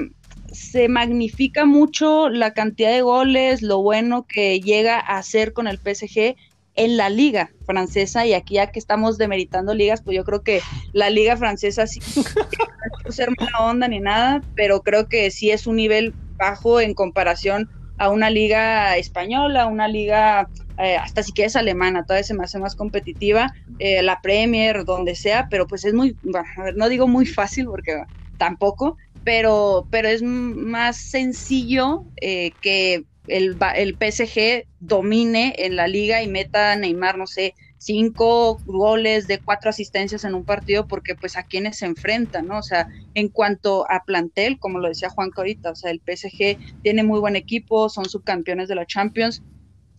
se magnifica mucho la cantidad de goles, lo bueno que llega a hacer con el PSG en la liga francesa y aquí ya que estamos demeritando ligas, pues yo creo que la liga francesa sí no ser mala onda ni nada, pero creo que sí es un nivel bajo en comparación a una liga española, una liga eh, hasta si quieres alemana, todavía se me hace más competitiva, eh, la Premier, donde sea, pero pues es muy, bueno, a ver, no digo muy fácil porque tampoco, pero, pero es más sencillo eh, que el, el PSG domine en la liga y meta a Neymar, no sé, cinco goles de cuatro asistencias en un partido, porque pues a quienes se enfrentan, ¿no? O sea, en cuanto a plantel, como lo decía Juan ahorita, o sea, el PSG tiene muy buen equipo, son subcampeones de la Champions.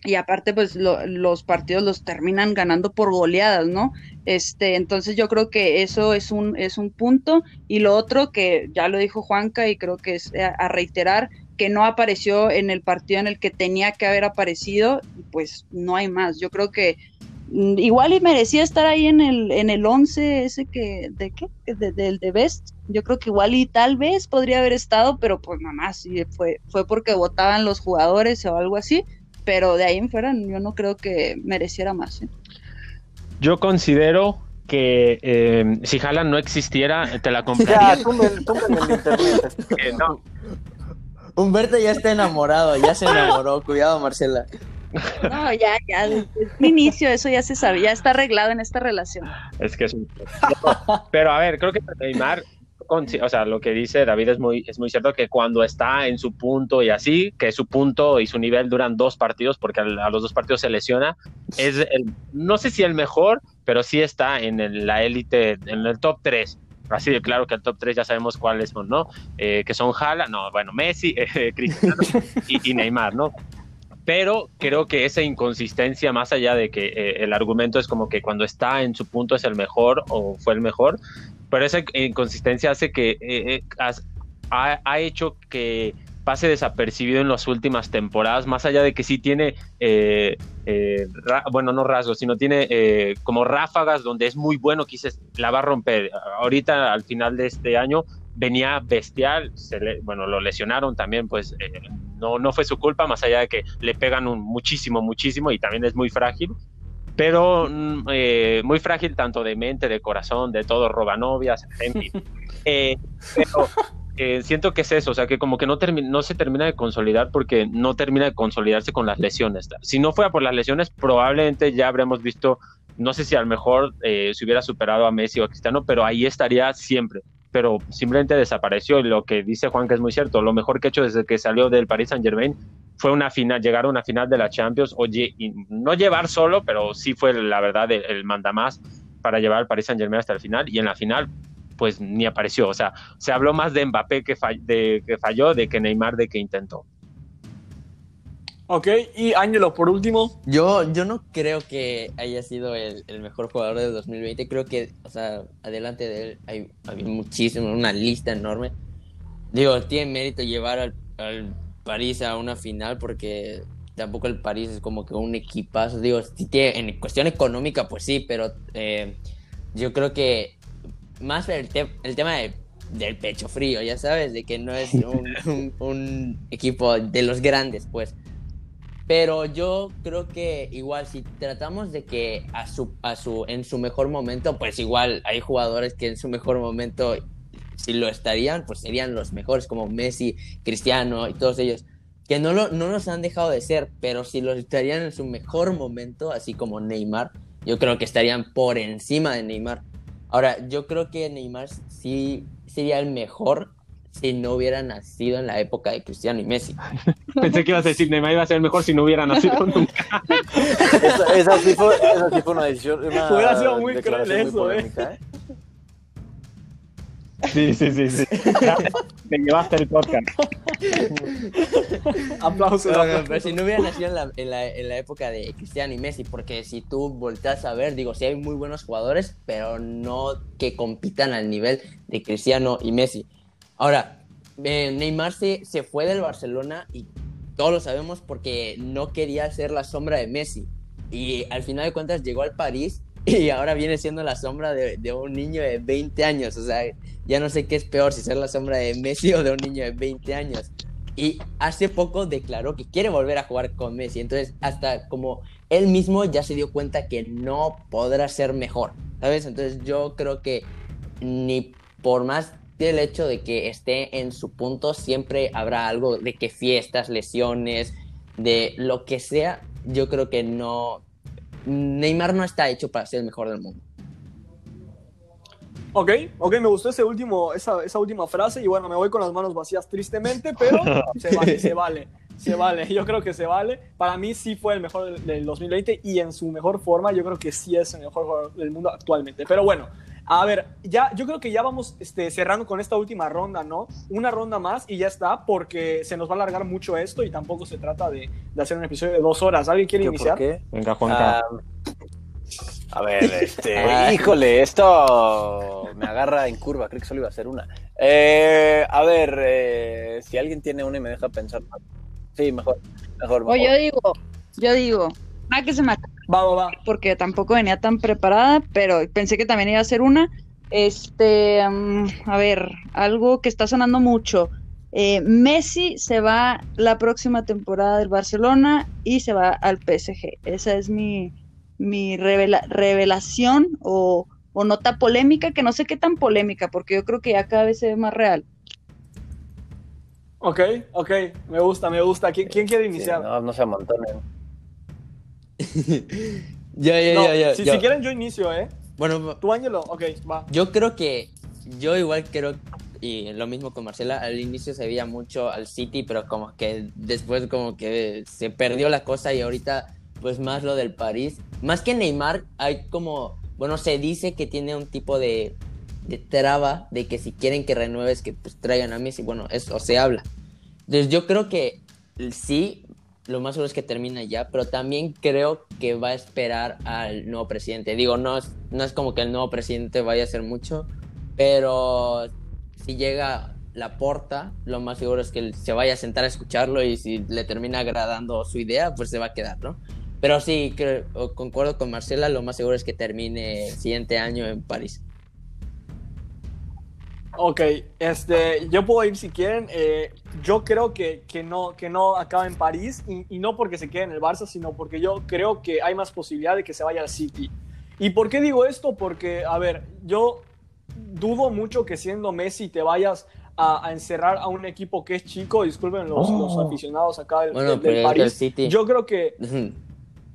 Y aparte, pues lo- los partidos los terminan ganando por goleadas, ¿no? Este, entonces yo creo que eso es un, es un punto. Y lo otro que ya lo dijo Juanca y creo que es a, a reiterar, que no apareció en el partido en el que tenía que haber aparecido, pues no hay más. Yo creo que mm, igual y merecía estar ahí en el en el 11 ese que de qué de, del de Best. Yo creo que igual y tal vez podría haber estado, pero pues nada más sí, fue fue porque votaban los jugadores o algo así, pero de ahí en fuera yo no creo que mereciera más. ¿eh? Yo considero que eh, si Haaland no existiera, te la compraría. Ya, internet. Eh, no, Humberto ya está enamorado, ya se enamoró. Cuidado, Marcela. No, ya ya desde el inicio eso ya se sabe, ya está arreglado en esta relación. es que es un... Pero a ver, creo que Neymar, con- o sea, lo que dice David es muy, es muy cierto que cuando está en su punto y así, que su punto y su nivel duran dos partidos, porque al- a los dos partidos se lesiona, es el, no sé si el mejor, pero sí está en el- la élite, en el top 3. Así de claro que el top 3 ya sabemos cuáles son, ¿no? Eh, que son Jala, no, bueno, Messi, eh, Cristiano y, y Neymar, ¿no? Pero creo que esa inconsistencia, más allá de que eh, el argumento es como que cuando está en su punto es el mejor o fue el mejor, pero esa inconsistencia hace que eh, eh, ha, ha hecho que pase desapercibido en las últimas temporadas, más allá de que sí tiene, eh, eh, bueno, no rasgos, sino tiene eh, como ráfagas donde es muy bueno, quizás la va a romper. Ahorita, al final de este año, venía bestial, se le- bueno, lo lesionaron también, pues eh, no, no fue su culpa, más allá de que le pegan un, muchísimo, muchísimo y también es muy frágil, pero mm, eh, muy frágil tanto de mente, de corazón, de todo, roba novias, en fin. Eh, pero eh, siento que es eso, o sea, que como que no, se termina de consolidar porque no termina de consolidarse con las lesiones. Si no fuera por las lesiones, probablemente ya habremos visto, no sé si a lo mejor eh, se hubiera superado a Messi o a Cristiano, pero ahí estaría siempre. Pero simplemente desapareció y lo que dice Juan que es muy cierto, lo mejor que ha hecho desde que salió del Paris Saint Germain fue una final, llegar a una final de la Champions, oye, y no llevar solo, pero sí fue la verdad el, el mandamás para llevar al Paris Saint Germain hasta el final y en la final pues ni apareció, o sea, se habló más de Mbappé que, fall- de, que falló de que Neymar de que intentó. Ok, y Ángelo, por último, Yo, yo no creo que haya sido el, el mejor jugador del 2020. Creo que, o sea, adelante de él hay, hay muchísimo, una lista enorme. Digo, tiene mérito llevar al, al París a una final porque tampoco el París es como que un equipazo. Digo, sí tiene- en cuestión económica, pues sí, pero eh, yo creo que más el, te- el tema de del pecho frío, ya sabes, de que no es un, un- un equipo de los grandes, pues. Pero yo creo que igual si tratamos de que a su, a su, en su mejor momento, pues igual hay jugadores que en su mejor momento, si lo estarían, pues serían los mejores, como Messi, Cristiano y todos ellos, que no, lo, no nos han dejado de ser, pero si los estarían en su mejor momento, así como Neymar, yo creo que estarían por encima de Neymar. Ahora, yo creo que Neymar sí sería el mejor si no hubiera nacido en la época de Cristiano y Messi. Pensé que ibas a decir Neymar iba a ser mejor si no hubiera nacido nunca. Esa, esa sí fue, esa sí fue una decisión. Una Hubiera sido muy cruel eso, muy ¿eh? polémica, ¿eh? Sí, sí, sí, sí. Te llevaste el podcast. Aplausos. No, no, aplausos. pero si no hubiera nacido en la, en, la, en la época de Cristiano y Messi, porque si tú volteas a ver, digo, sí hay muy buenos jugadores, pero no que compitan al nivel de Cristiano y Messi. Ahora, eh, Neymar se, se fue del Barcelona y todos lo sabemos porque no quería ser la sombra de Messi. Y al final de cuentas llegó al París y ahora viene siendo la sombra de, de un niño de 20 años. O sea, ya no sé qué es peor, si ser la sombra de Messi o de un niño de 20 años. Y hace poco declaró que quiere volver a jugar con Messi. Entonces, hasta como él mismo ya se dio cuenta que no podrá ser mejor. ¿Sabes? Entonces, yo creo que ni por más del hecho de que esté en su punto, siempre habrá algo de que fiestas, lesiones, de lo que sea. Yo creo que no. Neymar no está hecho para ser el mejor del mundo. Ok, ok, me gustó ese último, esa, esa última frase y bueno, me voy con las manos vacías tristemente, pero se vale, se vale, se vale, yo creo que se vale. Para mí sí fue el mejor del, del 2020 y en su mejor forma yo creo que sí es el mejor jugador del mundo actualmente. Pero bueno, a ver, ya, yo creo que ya vamos este, cerrando con esta última ronda, ¿no? Una ronda más y ya está, porque se nos va a alargar mucho esto y tampoco se trata de, de hacer un episodio de dos horas. ¿Alguien quiere ¿Qué, iniciar? ¿Por qué? Venga, Juanca. Ah, a ver, este, Ah. híjole, esto me agarra en curva, creo que solo iba a ser una. Eh, a ver, eh, si alguien tiene una y me deja pensar. Sí, mejor, mejor. O yo mejor. digo, yo digo, ah, que se me Va, va, va. porque tampoco venía tan preparada, pero pensé que también iba a ser una. Este, mm, a ver, algo que está sonando mucho. Eh, Messi se va la próxima temporada del Barcelona y se va al PSG. Esa es mi, mi revela- revelación o, o nota polémica, que no sé qué tan polémica, porque yo creo que ya cada vez se ve más real. Ok, ok, me gusta, me gusta. ¿Quién, quién quiere Sí, iniciar? no, no se amontonen. Yo, No, yo, yo, si, si quieren yo inicio, ¿eh? Bueno, ¿Tú, Ángelo? Ok, va. Yo creo que, yo igual creo, y lo mismo con Marcela, al inicio se veía mucho al City, pero como que después como que se perdió la cosa y ahorita pues más lo del París. Más que Neymar, hay como, bueno, se dice que tiene un tipo de, de traba de que si quieren que renueves, que pues traigan a Messi, bueno, eso se habla. Entonces yo creo que sí, lo más seguro es que termina ya, pero también creo que va a esperar al nuevo presidente. Digo, no es, no es como que el nuevo presidente vaya a hacer mucho, pero si llega la porta, lo más seguro es que se vaya a sentar a escucharlo y si le termina agradando su idea, pues se va a quedar, ¿no? Pero sí, creo- concuerdo con Marcela, lo más seguro es que termine el siguiente año en París. Ok, este, yo puedo ir si quieren. eh, yo creo que, que, no, que no acaba en París y, y no porque se quede en el Barça, sino porque yo creo que hay más posibilidad de que se vaya al City. ¿Y por qué digo esto? Porque, a ver, yo dudo mucho que siendo Messi te vayas a, a encerrar a un equipo que es chico. Disculpen los, los aficionados acá del, Bueno, París. City. Yo creo que.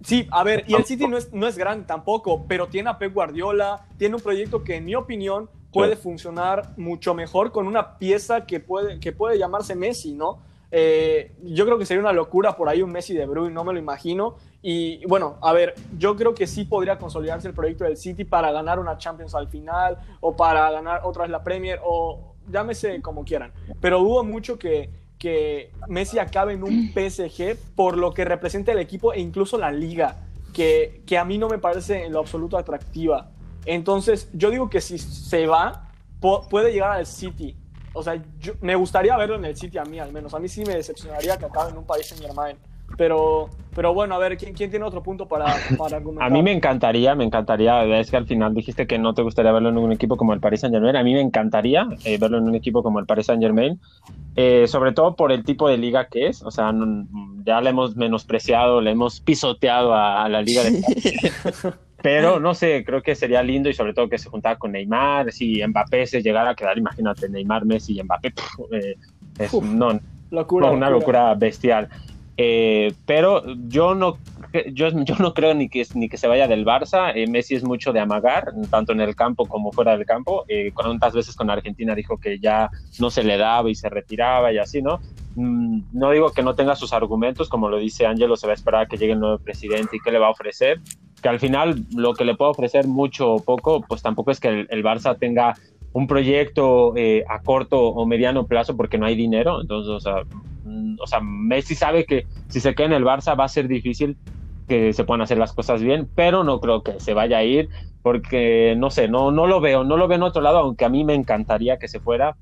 Sí, a ver, y el City no es, no es grande tampoco, pero tiene a Pep Guardiola, tiene un proyecto que en mi opinión puede funcionar mucho mejor con una pieza que puede, que puede llamarse Messi, ¿no? Eh, yo creo que sería una locura por ahí un Messi de Bruyne, no me lo imagino. Y bueno, a ver, yo creo que sí podría consolidarse el proyecto del City para ganar una Champions al final o para ganar otra vez la Premier o llámese como quieran. Pero dudo mucho que, que Messi acabe en un PSG por lo que representa el equipo e incluso la liga, que, que a mí no me parece en lo absoluto atractiva. Entonces, yo digo que si se va, puede llegar al City. O sea, yo- me gustaría verlo en el City a mí al menos. A mí sí me decepcionaría que acabe en un país en Germain. Pero, pero bueno, a ver, ¿quién, quién tiene otro punto para, para argumentar? A mí me encantaría, me encantaría, es que al final dijiste que no te gustaría verlo en un equipo como el Paris Saint Germain, a mí me encantaría eh, verlo en un equipo como el Paris Saint Germain, eh, sobre todo por el tipo de liga que es, o sea, no, ya le hemos menospreciado, le hemos pisoteado a, a la liga de... Pero no sé, creo que sería lindo y sobre todo que se juntara con Neymar, si Mbappé se llegara a quedar, imagínate, Neymar, Messi y Mbappé, pff, eh, es Uf, no, Locura, una locura bestial. Eh, pero yo no, yo, yo no creo ni que, ni que se vaya del Barça. Eh, Messi es mucho de amagar, tanto en el campo como fuera del campo. Eh, cuántas veces con Argentina dijo que ya no se le daba y se retiraba y así, ¿no? Mm, no digo que no tenga sus argumentos, como lo dice Ángelo, se va a esperar a que llegue el nuevo presidente y qué le va a ofrecer. Que al final lo que le puede ofrecer mucho o poco, pues tampoco es que el, el Barça tenga un proyecto eh, a corto o mediano plazo porque no hay dinero. Entonces, o sea, mm, o sea, Messi sabe que si se queda en el Barça va a ser difícil que se puedan hacer las cosas bien, pero no creo que se vaya a ir porque, no sé, no, no lo veo, no lo veo en otro lado, aunque a mí me encantaría que se fuera.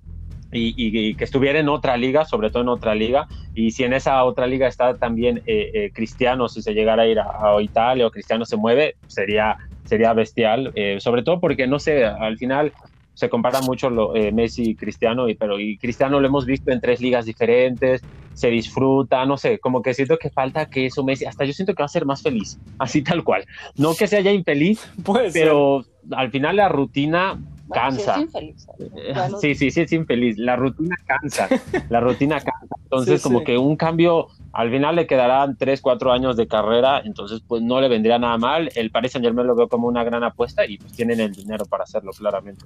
Y, y, y que estuviera en otra liga, sobre todo en otra liga, y si en esa otra liga está también eh, eh, Cristiano, si se llegara a ir a, a, Italia o Cristiano se mueve, sería, sería bestial, eh, sobre todo porque, no sé, al final se compara mucho lo, eh, Messi y Cristiano, y, pero y Cristiano lo hemos visto en tres ligas diferentes, se disfruta, no sé, como que siento que falta que eso Messi, hasta yo siento que va a ser más feliz, así tal cual. No que sea ya infeliz, Puede pero al final la rutina cansa. Bueno, sí, es infeliz, sí, sí, sí, es infeliz. La rutina cansa, la rutina cansa. Entonces, sí, como sí. que un cambio, al final le quedarán 3, 4 años de carrera, entonces pues no le vendría nada mal. El Paris Saint Germain lo veo como una gran apuesta y pues tienen el dinero para hacerlo, claramente.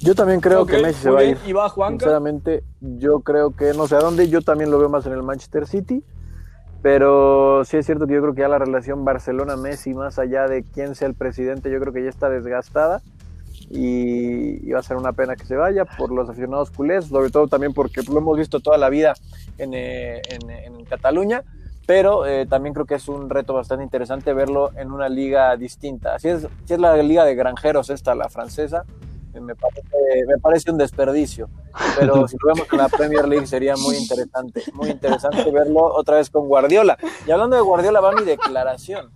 Yo también creo okay, que Messi se va a ir. ¿Y va Juanca? Sinceramente, yo creo que no sé a dónde, yo también lo veo más en el Manchester City. Pero sí es cierto que yo creo que ya la relación Barcelona-Messi, más allá de quién sea el presidente, yo creo que ya está desgastada. Y, y, va a ser una pena que se vaya por los aficionados culés, sobre todo también porque lo hemos visto toda la vida en, eh, en, en Cataluña, pero eh, también creo que es un reto bastante interesante verlo en una liga distinta. Así es, si es la liga de granjeros esta, la francesa, me parece, me parece un desperdicio, pero si lo vemos en la Premier League sería muy interesante, muy interesante verlo otra vez con Guardiola. Y hablando de Guardiola va mi declaración.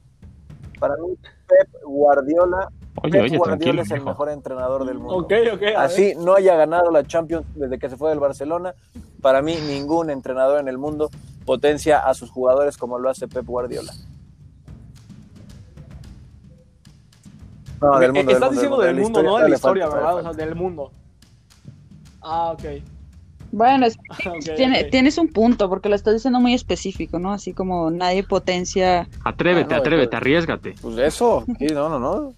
Para mí Pep Guardiola Oye, Pep oye, Guardiola es el mejor entrenador del mundo. Okay, okay, Así no haya ganado la Champions desde que se fue del Barcelona. Para mí, ningún entrenador en el mundo potencia a sus jugadores como lo hace Pep Guardiola. No, del mundo. Estás del diciendo mundo, del mundo, historia, no de la historia, falta, ¿verdad? O sea, del mundo. Ah, ok. Bueno, es, okay, tiene, okay. tienes un punto, porque lo estás diciendo muy específico, ¿no? Así como nadie potencia. Atrévete, ah, no, atrévete, arriesgate. Pues eso, sí, no, no, no.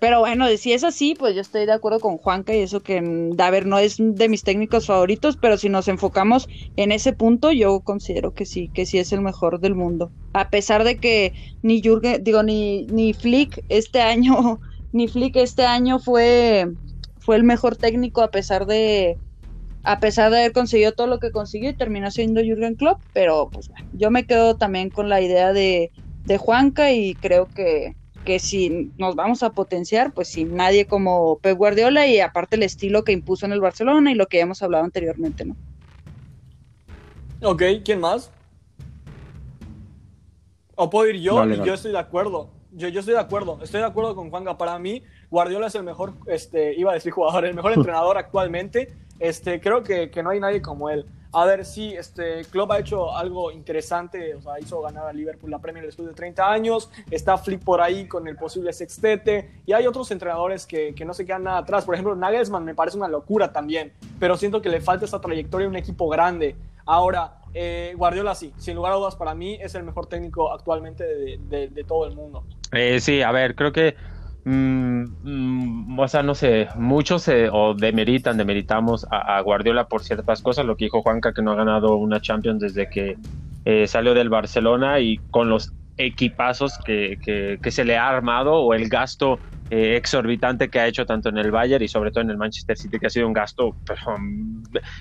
Pero bueno, si es así, pues yo estoy de acuerdo con Juanca y eso que, mm, a ver, no es de mis técnicos favoritos, pero si nos enfocamos en ese punto, yo considero que sí, que sí es el mejor del mundo. A pesar de que ni Jürgen, digo, ni, ni Flick este año, ni Flick este año fue, fue el mejor técnico a pesar de, a pesar de haber conseguido todo lo que consiguió y terminó siendo Jürgen Klopp, pero pues bueno, yo me quedo también con la idea de, de Juanca y creo que que si nos vamos a potenciar, pues sin nadie como Pep Guardiola y aparte el estilo que impuso en el Barcelona y lo que hemos hablado anteriormente, ¿no? Ok, ¿quién más? ¿O puedo ir yo? Vale, y vale. yo estoy de acuerdo. Yo, yo estoy de acuerdo. Estoy de acuerdo con Juanga. Para mí, Guardiola es el mejor, este, iba a decir jugador, el mejor entrenador actualmente. Este, creo que, que no hay nadie como él. A ver, sí, este, Klopp ha hecho algo interesante, o sea, hizo ganar a Liverpool la Premier después de 30 años, está Flick por ahí con el posible sextete, y hay otros entrenadores que, que, no se quedan nada atrás. Por ejemplo, Nagelsmann me parece una locura también, pero siento que le falta esa trayectoria a un equipo grande. Ahora, eh, Guardiola sí, sin lugar a dudas para mí es el mejor técnico actualmente de, todo el mundo. Eh, sí, a ver, creo que Mm, mm, o sea, no sé, muchos eh, o demeritan, demeritamos a, Guardiola por ciertas cosas, lo que dijo Juanca, que no ha ganado una Champions desde que eh, salió del Barcelona y con los equipazos que, que, que, se le ha armado o el gasto eh, exorbitante que ha hecho tanto en el Bayern y sobre todo en el Manchester City, que ha sido un gasto pero,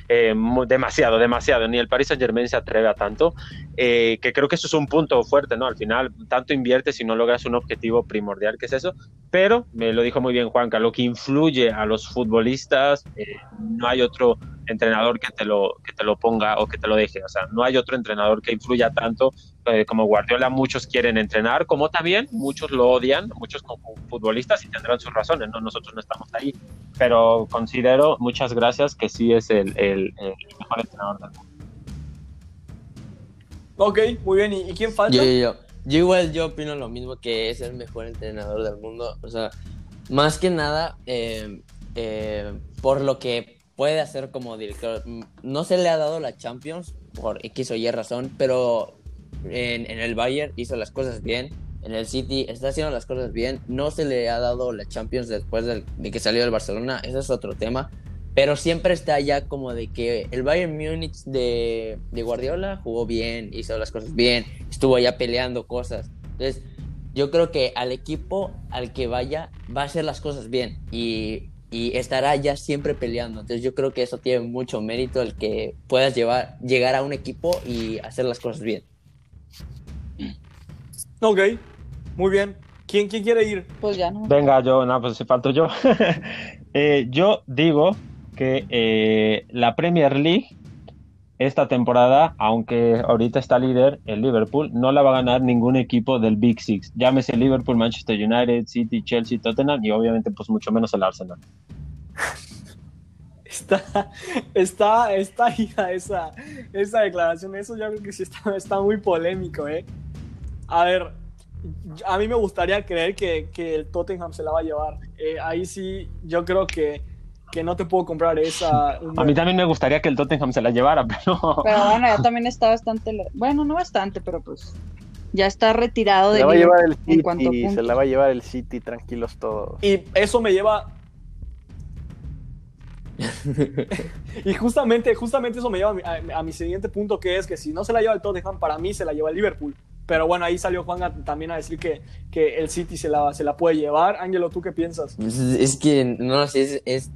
eh, demasiado, demasiado. Ni el Paris Saint Germain se atreve a tanto, eh, que creo que eso es un punto fuerte, ¿no? Al final, tanto inviertes y no logras un objetivo primordial, que es eso, pero me lo dijo muy bien Juanca, lo que influye a los futbolistas, no hay otro entrenador que te, lo, que te lo ponga o que te lo deje. O sea, no hay otro entrenador que influya tanto eh, como Guardiola. Muchos quieren entrenar, como también muchos lo odian, muchos como futbolistas y tendrán sus razones, ¿no? Nosotros no estamos ahí. Pero considero, muchas gracias, que sí es el, el, el mejor entrenador del mundo. Ok, muy bien. ¿Y, quién falta? Yo, yo, yo. Yo igual yo opino lo mismo que es el mejor entrenador del mundo. O sea, más que nada eh, eh, por lo que puede hacer como director. No se le ha dado la Champions por X o Y razón, pero en, en el Bayern hizo las cosas bien. En el City está haciendo las cosas bien. No se le ha dado la Champions después del- de que salió del Barcelona. Ese es otro tema. Pero siempre está ya como de que el Bayern Múnich de, de Guardiola jugó bien, hizo las cosas bien, estuvo allá peleando cosas. Entonces, yo creo que al equipo al que vaya va a hacer las cosas bien y, y estará ya siempre peleando. Entonces, yo creo que eso tiene mucho mérito el que puedas llevar, llegar a un equipo y hacer las cosas bien. Ok, muy bien. ¿Quién, quién quiere ir? Pues ya no. Venga, yo, no, pues si falto yo. Eh, yo digo que eh, la Premier League esta temporada, aunque ahorita está líder el Liverpool, no la va a ganar ningún equipo del Big Six. Llámese Liverpool, Manchester United, City, Chelsea, Tottenham y obviamente pues mucho menos el Arsenal. Está, está, está esa, esa declaración. Eso yo creo que sí está, está muy polémico, ¿eh? A ver, a mí me gustaría creer que, que el Tottenham se la va a llevar. Eh, ahí sí, yo creo que, que no te puedo comprar esa. A mí también me gustaría que el Tottenham se la llevara, pero... Pero bueno, ya también está bastante. Bueno, no bastante, pero pues. Ya está retirado Se de la va a llevar el City, se la va a llevar el City, tranquilos todos. Y eso me lleva. y justamente, justamente eso me lleva a mi, a- a mi siguiente punto, que es que si no se la lleva el Tottenham, para mí se la lleva el Liverpool. Pero bueno, ahí salió Juan también a decir que, que el City se la, se la puede llevar. Ángelo, ¿tú qué piensas? Pues Es que no lo sé, es, es-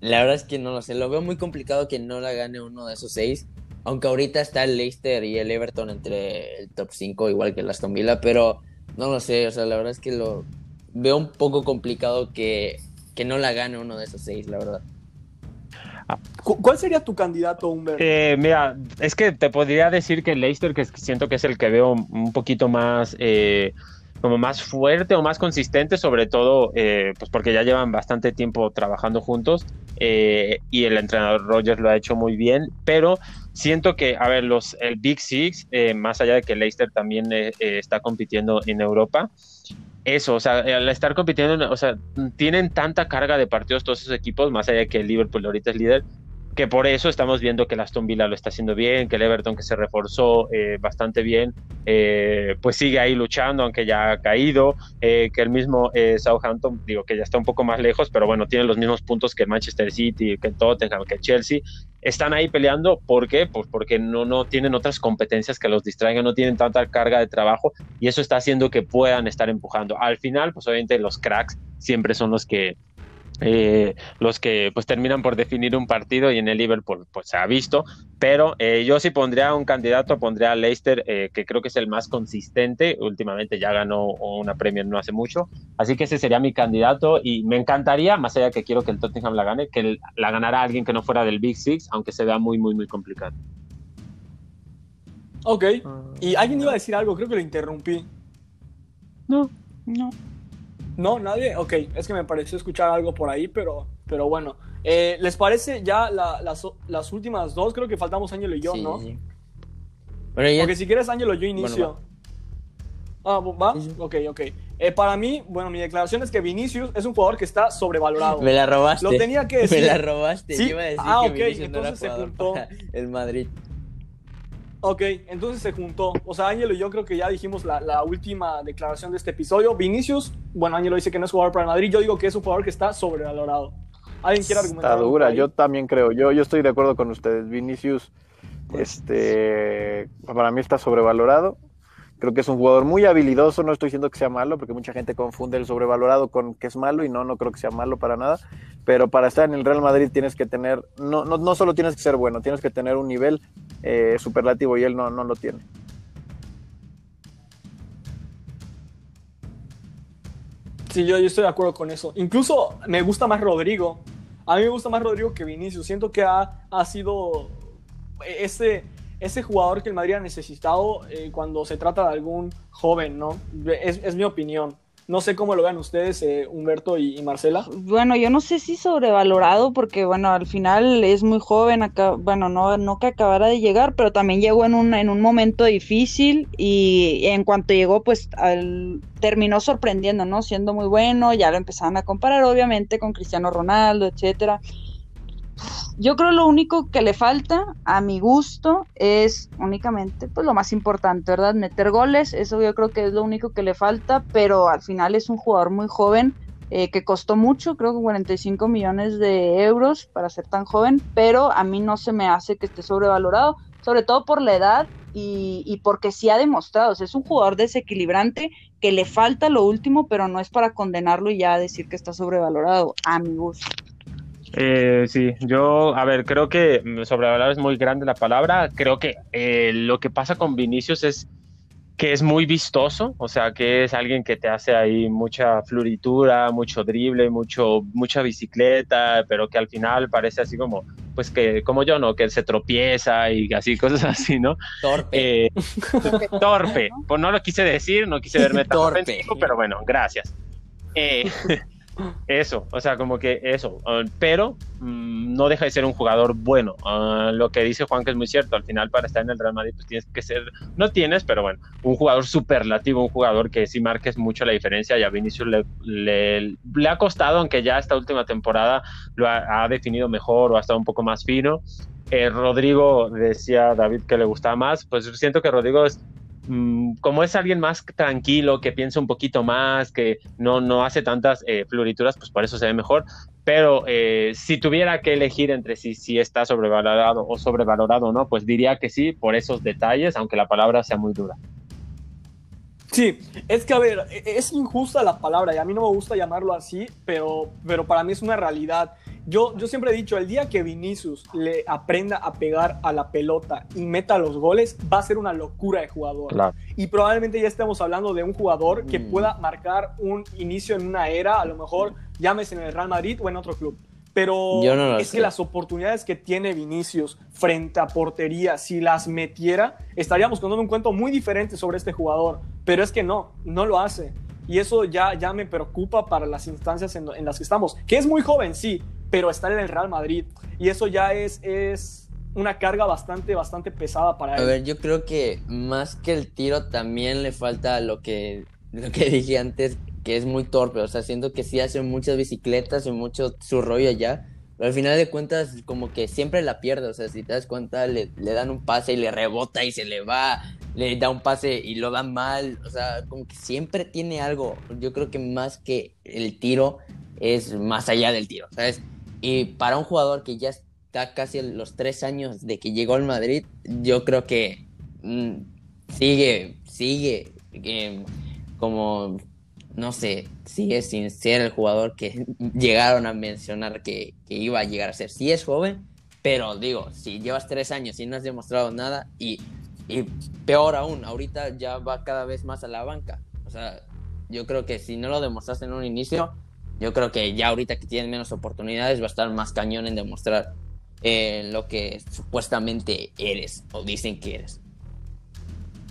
La verdad es que no lo sé. Lo veo muy complicado que no la gane uno de esos seis. Aunque ahorita está el Leicester y el Everton entre el top 5, igual que el Aston Villa, pero no lo sé. O sea, la verdad es que lo veo un poco complicado que, que no la gane uno de esos seis, la verdad. Cu- ¿Cuál sería tu candidato? Eh, mira, es que te podría decir que Leicester, que siento que es el que veo un poquito más, eh, como más fuerte o más consistente, sobre todo, eh, pues porque ya llevan bastante tiempo trabajando juntos eh, y el entrenador Rogers lo ha hecho muy bien, pero siento que, a ver, los, el Big Six, eh, más allá de que Leicester también eh, eh, está compitiendo en Europa, eso, o sea, al estar compitiendo, en- o sea, tienen tanta carga de partidos todos esos equipos, más allá de que Liverpool ahorita es líder, que por eso estamos viendo que el Aston Villa lo está haciendo bien, que el Everton que se reforzó eh, bastante bien, eh, pues sigue ahí luchando, aunque ya ha caído, eh, que el mismo Southampton, digo que ya está un poco más lejos, pero bueno, tiene los mismos puntos que el Manchester City, que Tottenham, que el Chelsea, están ahí peleando, ¿por qué? Pues porque no, no tienen otras competencias que los distraigan, no tienen tanta carga de trabajo y eso está haciendo que puedan estar empujando. Al final, pues obviamente los cracks siempre son los que eh, los que pues terminan por definir un partido y en el Liverpool pues se ha visto, pero eh, yo sí pondría un candidato, pondría a Leicester, eh, que creo que es el más consistente, últimamente ya ganó una Premier no hace mucho, así que ese sería mi candidato y me encantaría, más allá que quiero que el Tottenham la gane, que la ganara alguien que no fuera del Big Six, aunque se vea muy, muy, muy complicado. Ok. Y alguien iba a decir algo, creo que lo interrumpí. No. No, nadie. Ok, es que me pareció escuchar algo por ahí, pero, pero bueno. Eh, ¿Les parece ya la- las, las últimas dos? Creo que faltamos Ángelo y yo, Sí, ¿no? sí. Ya- Porque si quieres, Ángelo, yo inicio. ah, ¿va? Sí, sí. Ok, ok. Eh, para mí, bueno, mi declaración es que Vinicius es un jugador que está sobrevalorado. me la robaste. Lo tenía que decir. Me la robaste. Yo iba a decir Ah, que ok, Vinicius no era entonces se juntó. el Madrid. Ok, entonces se juntó. O sea, Ángelo y yo creo que ya dijimos la, la última declaración de este episodio. Vinicius, bueno, Ángelo dice que no es jugador para el Madrid. Yo digo que es un jugador que está sobrevalorado. ¿Alguien quiere argumentar? Está dura, yo también creo. Yo, yo estoy de acuerdo con ustedes. Vinicius, este, para mí está sobrevalorado. Creo que es un jugador muy habilidoso. No estoy diciendo que sea malo, porque mucha gente confunde el sobrevalorado con que es malo y no, no creo que sea malo para nada. Pero para estar en el Real Madrid tienes que tener, no, no, no solo tienes que ser bueno, tienes que tener un nivel eh, superlativo y él no, no lo tiene. Sí, yo, yo estoy de acuerdo con eso. Incluso me gusta más Rodrigo. A mí me gusta más Rodrigo que Vinicius. Siento que ha, ha sido ese, ese jugador que el Madrid ha necesitado eh, cuando se trata de algún joven, ¿no? Es, mi opinión. No sé cómo lo vean ustedes, eh, Humberto y, Marcela. Bueno, yo no sé si sobrevalorado, porque bueno, al final es muy joven, bueno, no, no que acabara de llegar, pero también llegó en un, en un momento difícil y en cuanto llegó, pues al, terminó sorprendiendo, ¿no? Siendo muy bueno, ya lo empezaban a comparar obviamente con Cristiano Ronaldo, etcétera yo creo lo único que le falta, a mi gusto, es únicamente, pues lo más importante, ¿verdad? Meter goles, eso yo creo que es lo único que le falta, pero al final es un jugador muy joven, eh, que costó mucho, creo que 45 millones de euros para ser tan joven, pero a mí no se me hace que esté sobrevalorado, sobre todo por la edad y, y porque sí ha demostrado, es un jugador desequilibrante que le falta lo último, pero no es para condenarlo y ya decir que está sobrevalorado, a mi gusto. Eh, sí, yo, a ver, creo que sobrevalorado es muy grande la palabra. Creo que eh, lo que pasa con Vinicius es que es muy vistoso, o sea, que es alguien que te hace ahí mucha floritura, mucho drible, mucho, mucha bicicleta, pero que al final parece así como, pues que, como yo, ¿no? Que se tropieza y así, cosas así, ¿no? Torpe. Eh, torpe. Pues no lo quise decir, no quise verme tan torpe. pero bueno, gracias. Eh, eso, o sea, como que eso, uh, pero mm, no deja de ser un jugador bueno. Uh, lo que dice Juan que es muy cierto, al final para estar en el Real Madrid pues tienes que ser, no tienes, pero bueno, un jugador superlativo, un jugador que sí marques mucho la diferencia y a Vinicius le, le, ha costado, aunque ya esta última temporada lo ha, definido mejor o ha estado un poco más fino. Eh, Rodrigo decía David que le gustaba más, pues siento que Rodrigo es Mm, como es alguien más tranquilo, que piensa un poquito más, que no, no hace tantas eh, florituras, pues por eso se ve mejor. Pero eh, si tuviera que elegir entre si, si está sobrevalorado o sobrevalorado no, pues diría que sí, por esos detalles, aunque la palabra sea muy dura. Sí, es que a ver, e, es injusta la palabra y a mí no me gusta llamarlo así, pero, pero para mí es una realidad. Yo, yo siempre he dicho, el día que Vinicius le aprenda a pegar a la pelota y meta los goles, va a ser una locura de jugador. Y probablemente ya estemos hablando de un jugador que mm. pueda marcar un inicio en una era, a lo mejor llámese en el Real Madrid o en otro club. Pero es que las oportunidades que tiene Vinicius frente a portería, si las metiera, estaríamos contando un cuento muy diferente sobre este jugador. Pero es que no, no lo hace. Y eso ya, ya me preocupa para las instancias en, en las que estamos. Que es muy joven, sí, pero estar en el Real Madrid. Y eso ya es, es una carga bastante, bastante pesada para él. A ver, yo creo que más que el tiro también le falta lo que, lo que dije antes, que es muy torpe, o sea, siento que sí hace muchas bicicletas y mucho su rollo allá, pero al final de cuentas como que siempre la pierde, o sea, si te das cuenta le, le, dan un pase y le rebota y se le va, le da un pase y lo dan mal, o sea, como que siempre tiene algo, yo creo que más que el tiro es más allá del tiro, ¿sabes? Y para un jugador que ya está casi los tres años de que llegó al Madrid, yo creo que mm, sigue, sigue eh, como no sé, sigue sin ser el jugador que llegaron a mencionar que, iba a llegar a ser. Sí es joven, pero digo, si llevas tres años y no has demostrado nada, y, y peor aún, ahorita ya va cada vez más a la banca. O sea, yo creo que si no lo demostraste en un inicio, yo creo que ya ahorita que tienes menos oportunidades va a estar más cañón en demostrar eh, lo que supuestamente eres o dicen que eres.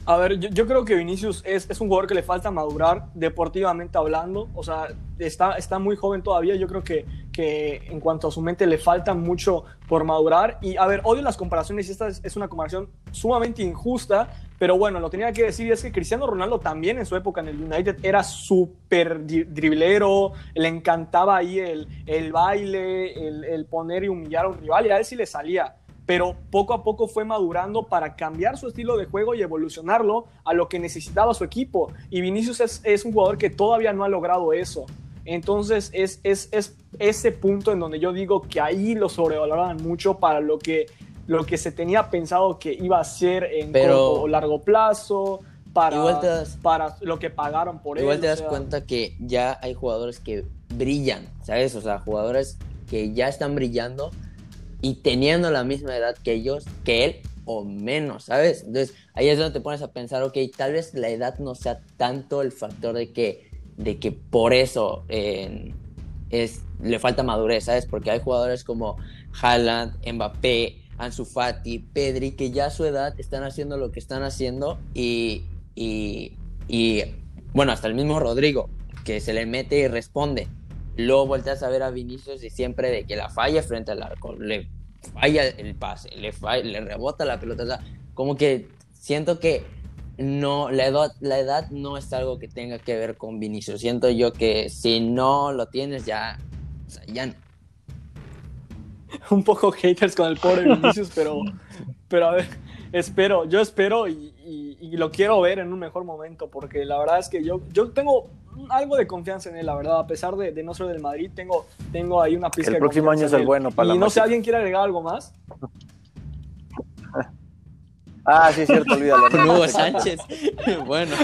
A ver, yo, creo que Vinicius es, es, un jugador que le falta madurar deportivamente hablando. O sea, está, está muy joven todavía. Yo creo que, que en cuanto a su mente le falta mucho por madurar. Y a ver, odio las comparaciones y esta es, una comparación sumamente injusta. Pero bueno, lo tenía que decir es que Cristiano Ronaldo también en su época en el United era súper driblero, le encantaba ahí el, el baile, el, poner y humillar a un rival y a él sí le salía pero poco a poco fue madurando para cambiar su estilo de juego y evolucionarlo a lo que necesitaba su equipo. Y Vinicius es, un jugador que todavía no ha logrado eso. Entonces es, es, ese punto en donde yo digo que ahí lo sobrevaloraban mucho para lo que, lo que se tenía pensado que iba a ser en corto o largo plazo, para, para lo que pagaron por él. Igual te das cuenta que ya hay jugadores que brillan, ¿sabes? O sea, jugadores que ya están brillando y teniendo la misma edad que ellos, que él o menos, ¿sabes? Entonces ahí es donde te pones a pensar, ok, tal vez la edad no sea tanto el factor de que, de que por eso es, le falta madurez, ¿sabes? Porque hay jugadores como Haaland, Mbappé, Ansu Fati, Pedri, que ya a su edad están haciendo lo que están haciendo y, y, bueno, hasta el mismo Rodrigo, que se le mete y responde. Luego volteas a ver a Vinicius y siempre de que la falla frente al arco, le falla el pase, le, falla, le rebota la pelota, o como que siento que no, la edad, la edad no es algo que tenga que ver con Vinicius. Siento yo que si no lo tienes ya, o sea, ya no. un poco haters con el pobre Vinicius, pero, pero a ver, espero, yo espero y, y, y, lo quiero ver en un mejor momento, porque la verdad es que yo, yo tengo algo de confianza en él, la verdad, a pesar de, de no ser del Madrid, tengo, tengo ahí una pizca El próximo año es el bueno para y la no sé. ¿alguien quiere agregar algo más? Ah, sí, es cierto, olvídalo. Con no, Hugo. Sánchez. bueno,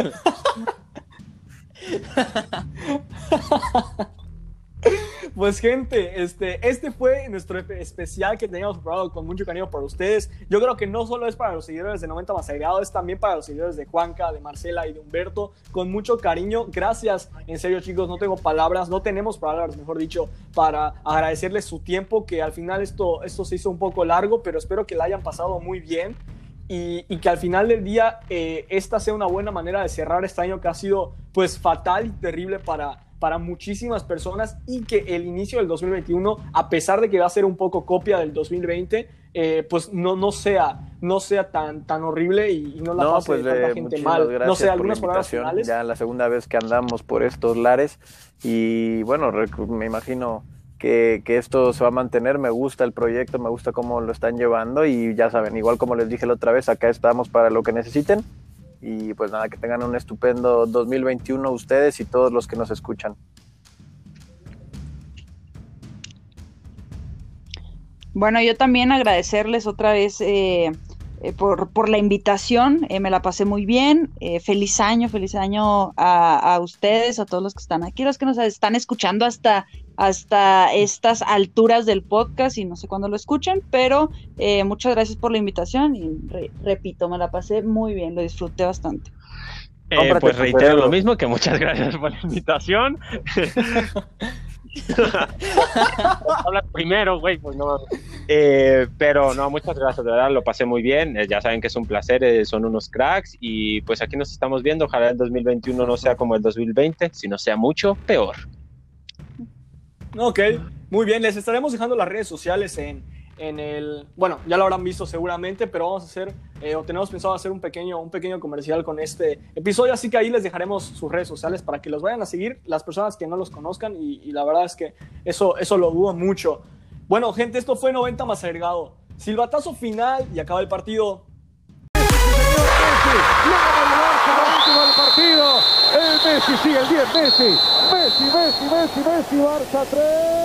Pues gente, este, este fue nuestro especial que teníamos preparado con mucho cariño para ustedes. Yo creo que no solo es para los seguidores de 90 más agregado, es también para los seguidores de Juanca, de Marcela y de Humberto, con mucho cariño. Gracias, en serio chicos, no tengo palabras, no tenemos palabras, mejor dicho, para agradecerles su tiempo, que al final esto, esto se hizo un poco largo, pero espero que la hayan pasado muy bien. Y, y que al final del día eh, esta sea una buena manera de cerrar este año que ha sido pues fatal y terrible para, para muchísimas personas y que el inicio del 2021, a pesar de que va a ser un poco copia del 2020, eh, pues no, no sea, no sea tan, tan horrible y, y no la No, pase pues tanta eh, gente mal. No sé, algunas palabras finales. Ya la segunda vez que andamos por estos lares y bueno, me imagino que, que esto se va a mantener. Me gusta el proyecto, me gusta cómo lo están llevando y ya saben, igual como les dije la otra vez, acá estamos para lo que necesiten y pues nada, que tengan un estupendo 2021 ustedes y todos los que nos escuchan. Bueno, yo también agradecerles otra vez eh, eh, por, por la invitación, eh, me la pasé muy bien, eh, feliz año, feliz año a, a ustedes, a todos los que están aquí, los que nos están escuchando hasta, hasta estas alturas del podcast y no sé cuándo lo escuchen, pero eh, muchas gracias por la invitación y re- repito, me la pasé muy bien, lo disfruté bastante. Eh, pues reitero lo mismo, que muchas gracias por la invitación. Habla primero, güey, pues no. Eh, pero no, muchas gracias, de verdad, lo pasé muy bien. Eh, ya saben que es un placer, eh, son unos cracks y pues aquí nos estamos viendo. Ojalá el 2021 no sea como el 2020, sino sea mucho peor. Ok, muy bien, les estaremos dejando las redes sociales en, en el, bueno, ya lo habrán visto seguramente, pero vamos a hacer, eh, o tenemos pensado hacer un pequeño, un pequeño comercial con este episodio, así que ahí les dejaremos sus redes sociales para que los vayan a seguir las personas que no los conozcan y, la verdad es que eso, eso lo dudo mucho. Bueno, gente, esto fue 90 más agregado. Silbatazo final y acaba el partido. del partido. El Messi, sí, el 10 Messi. Messi, Messi, Messi, Messi, Barça 3.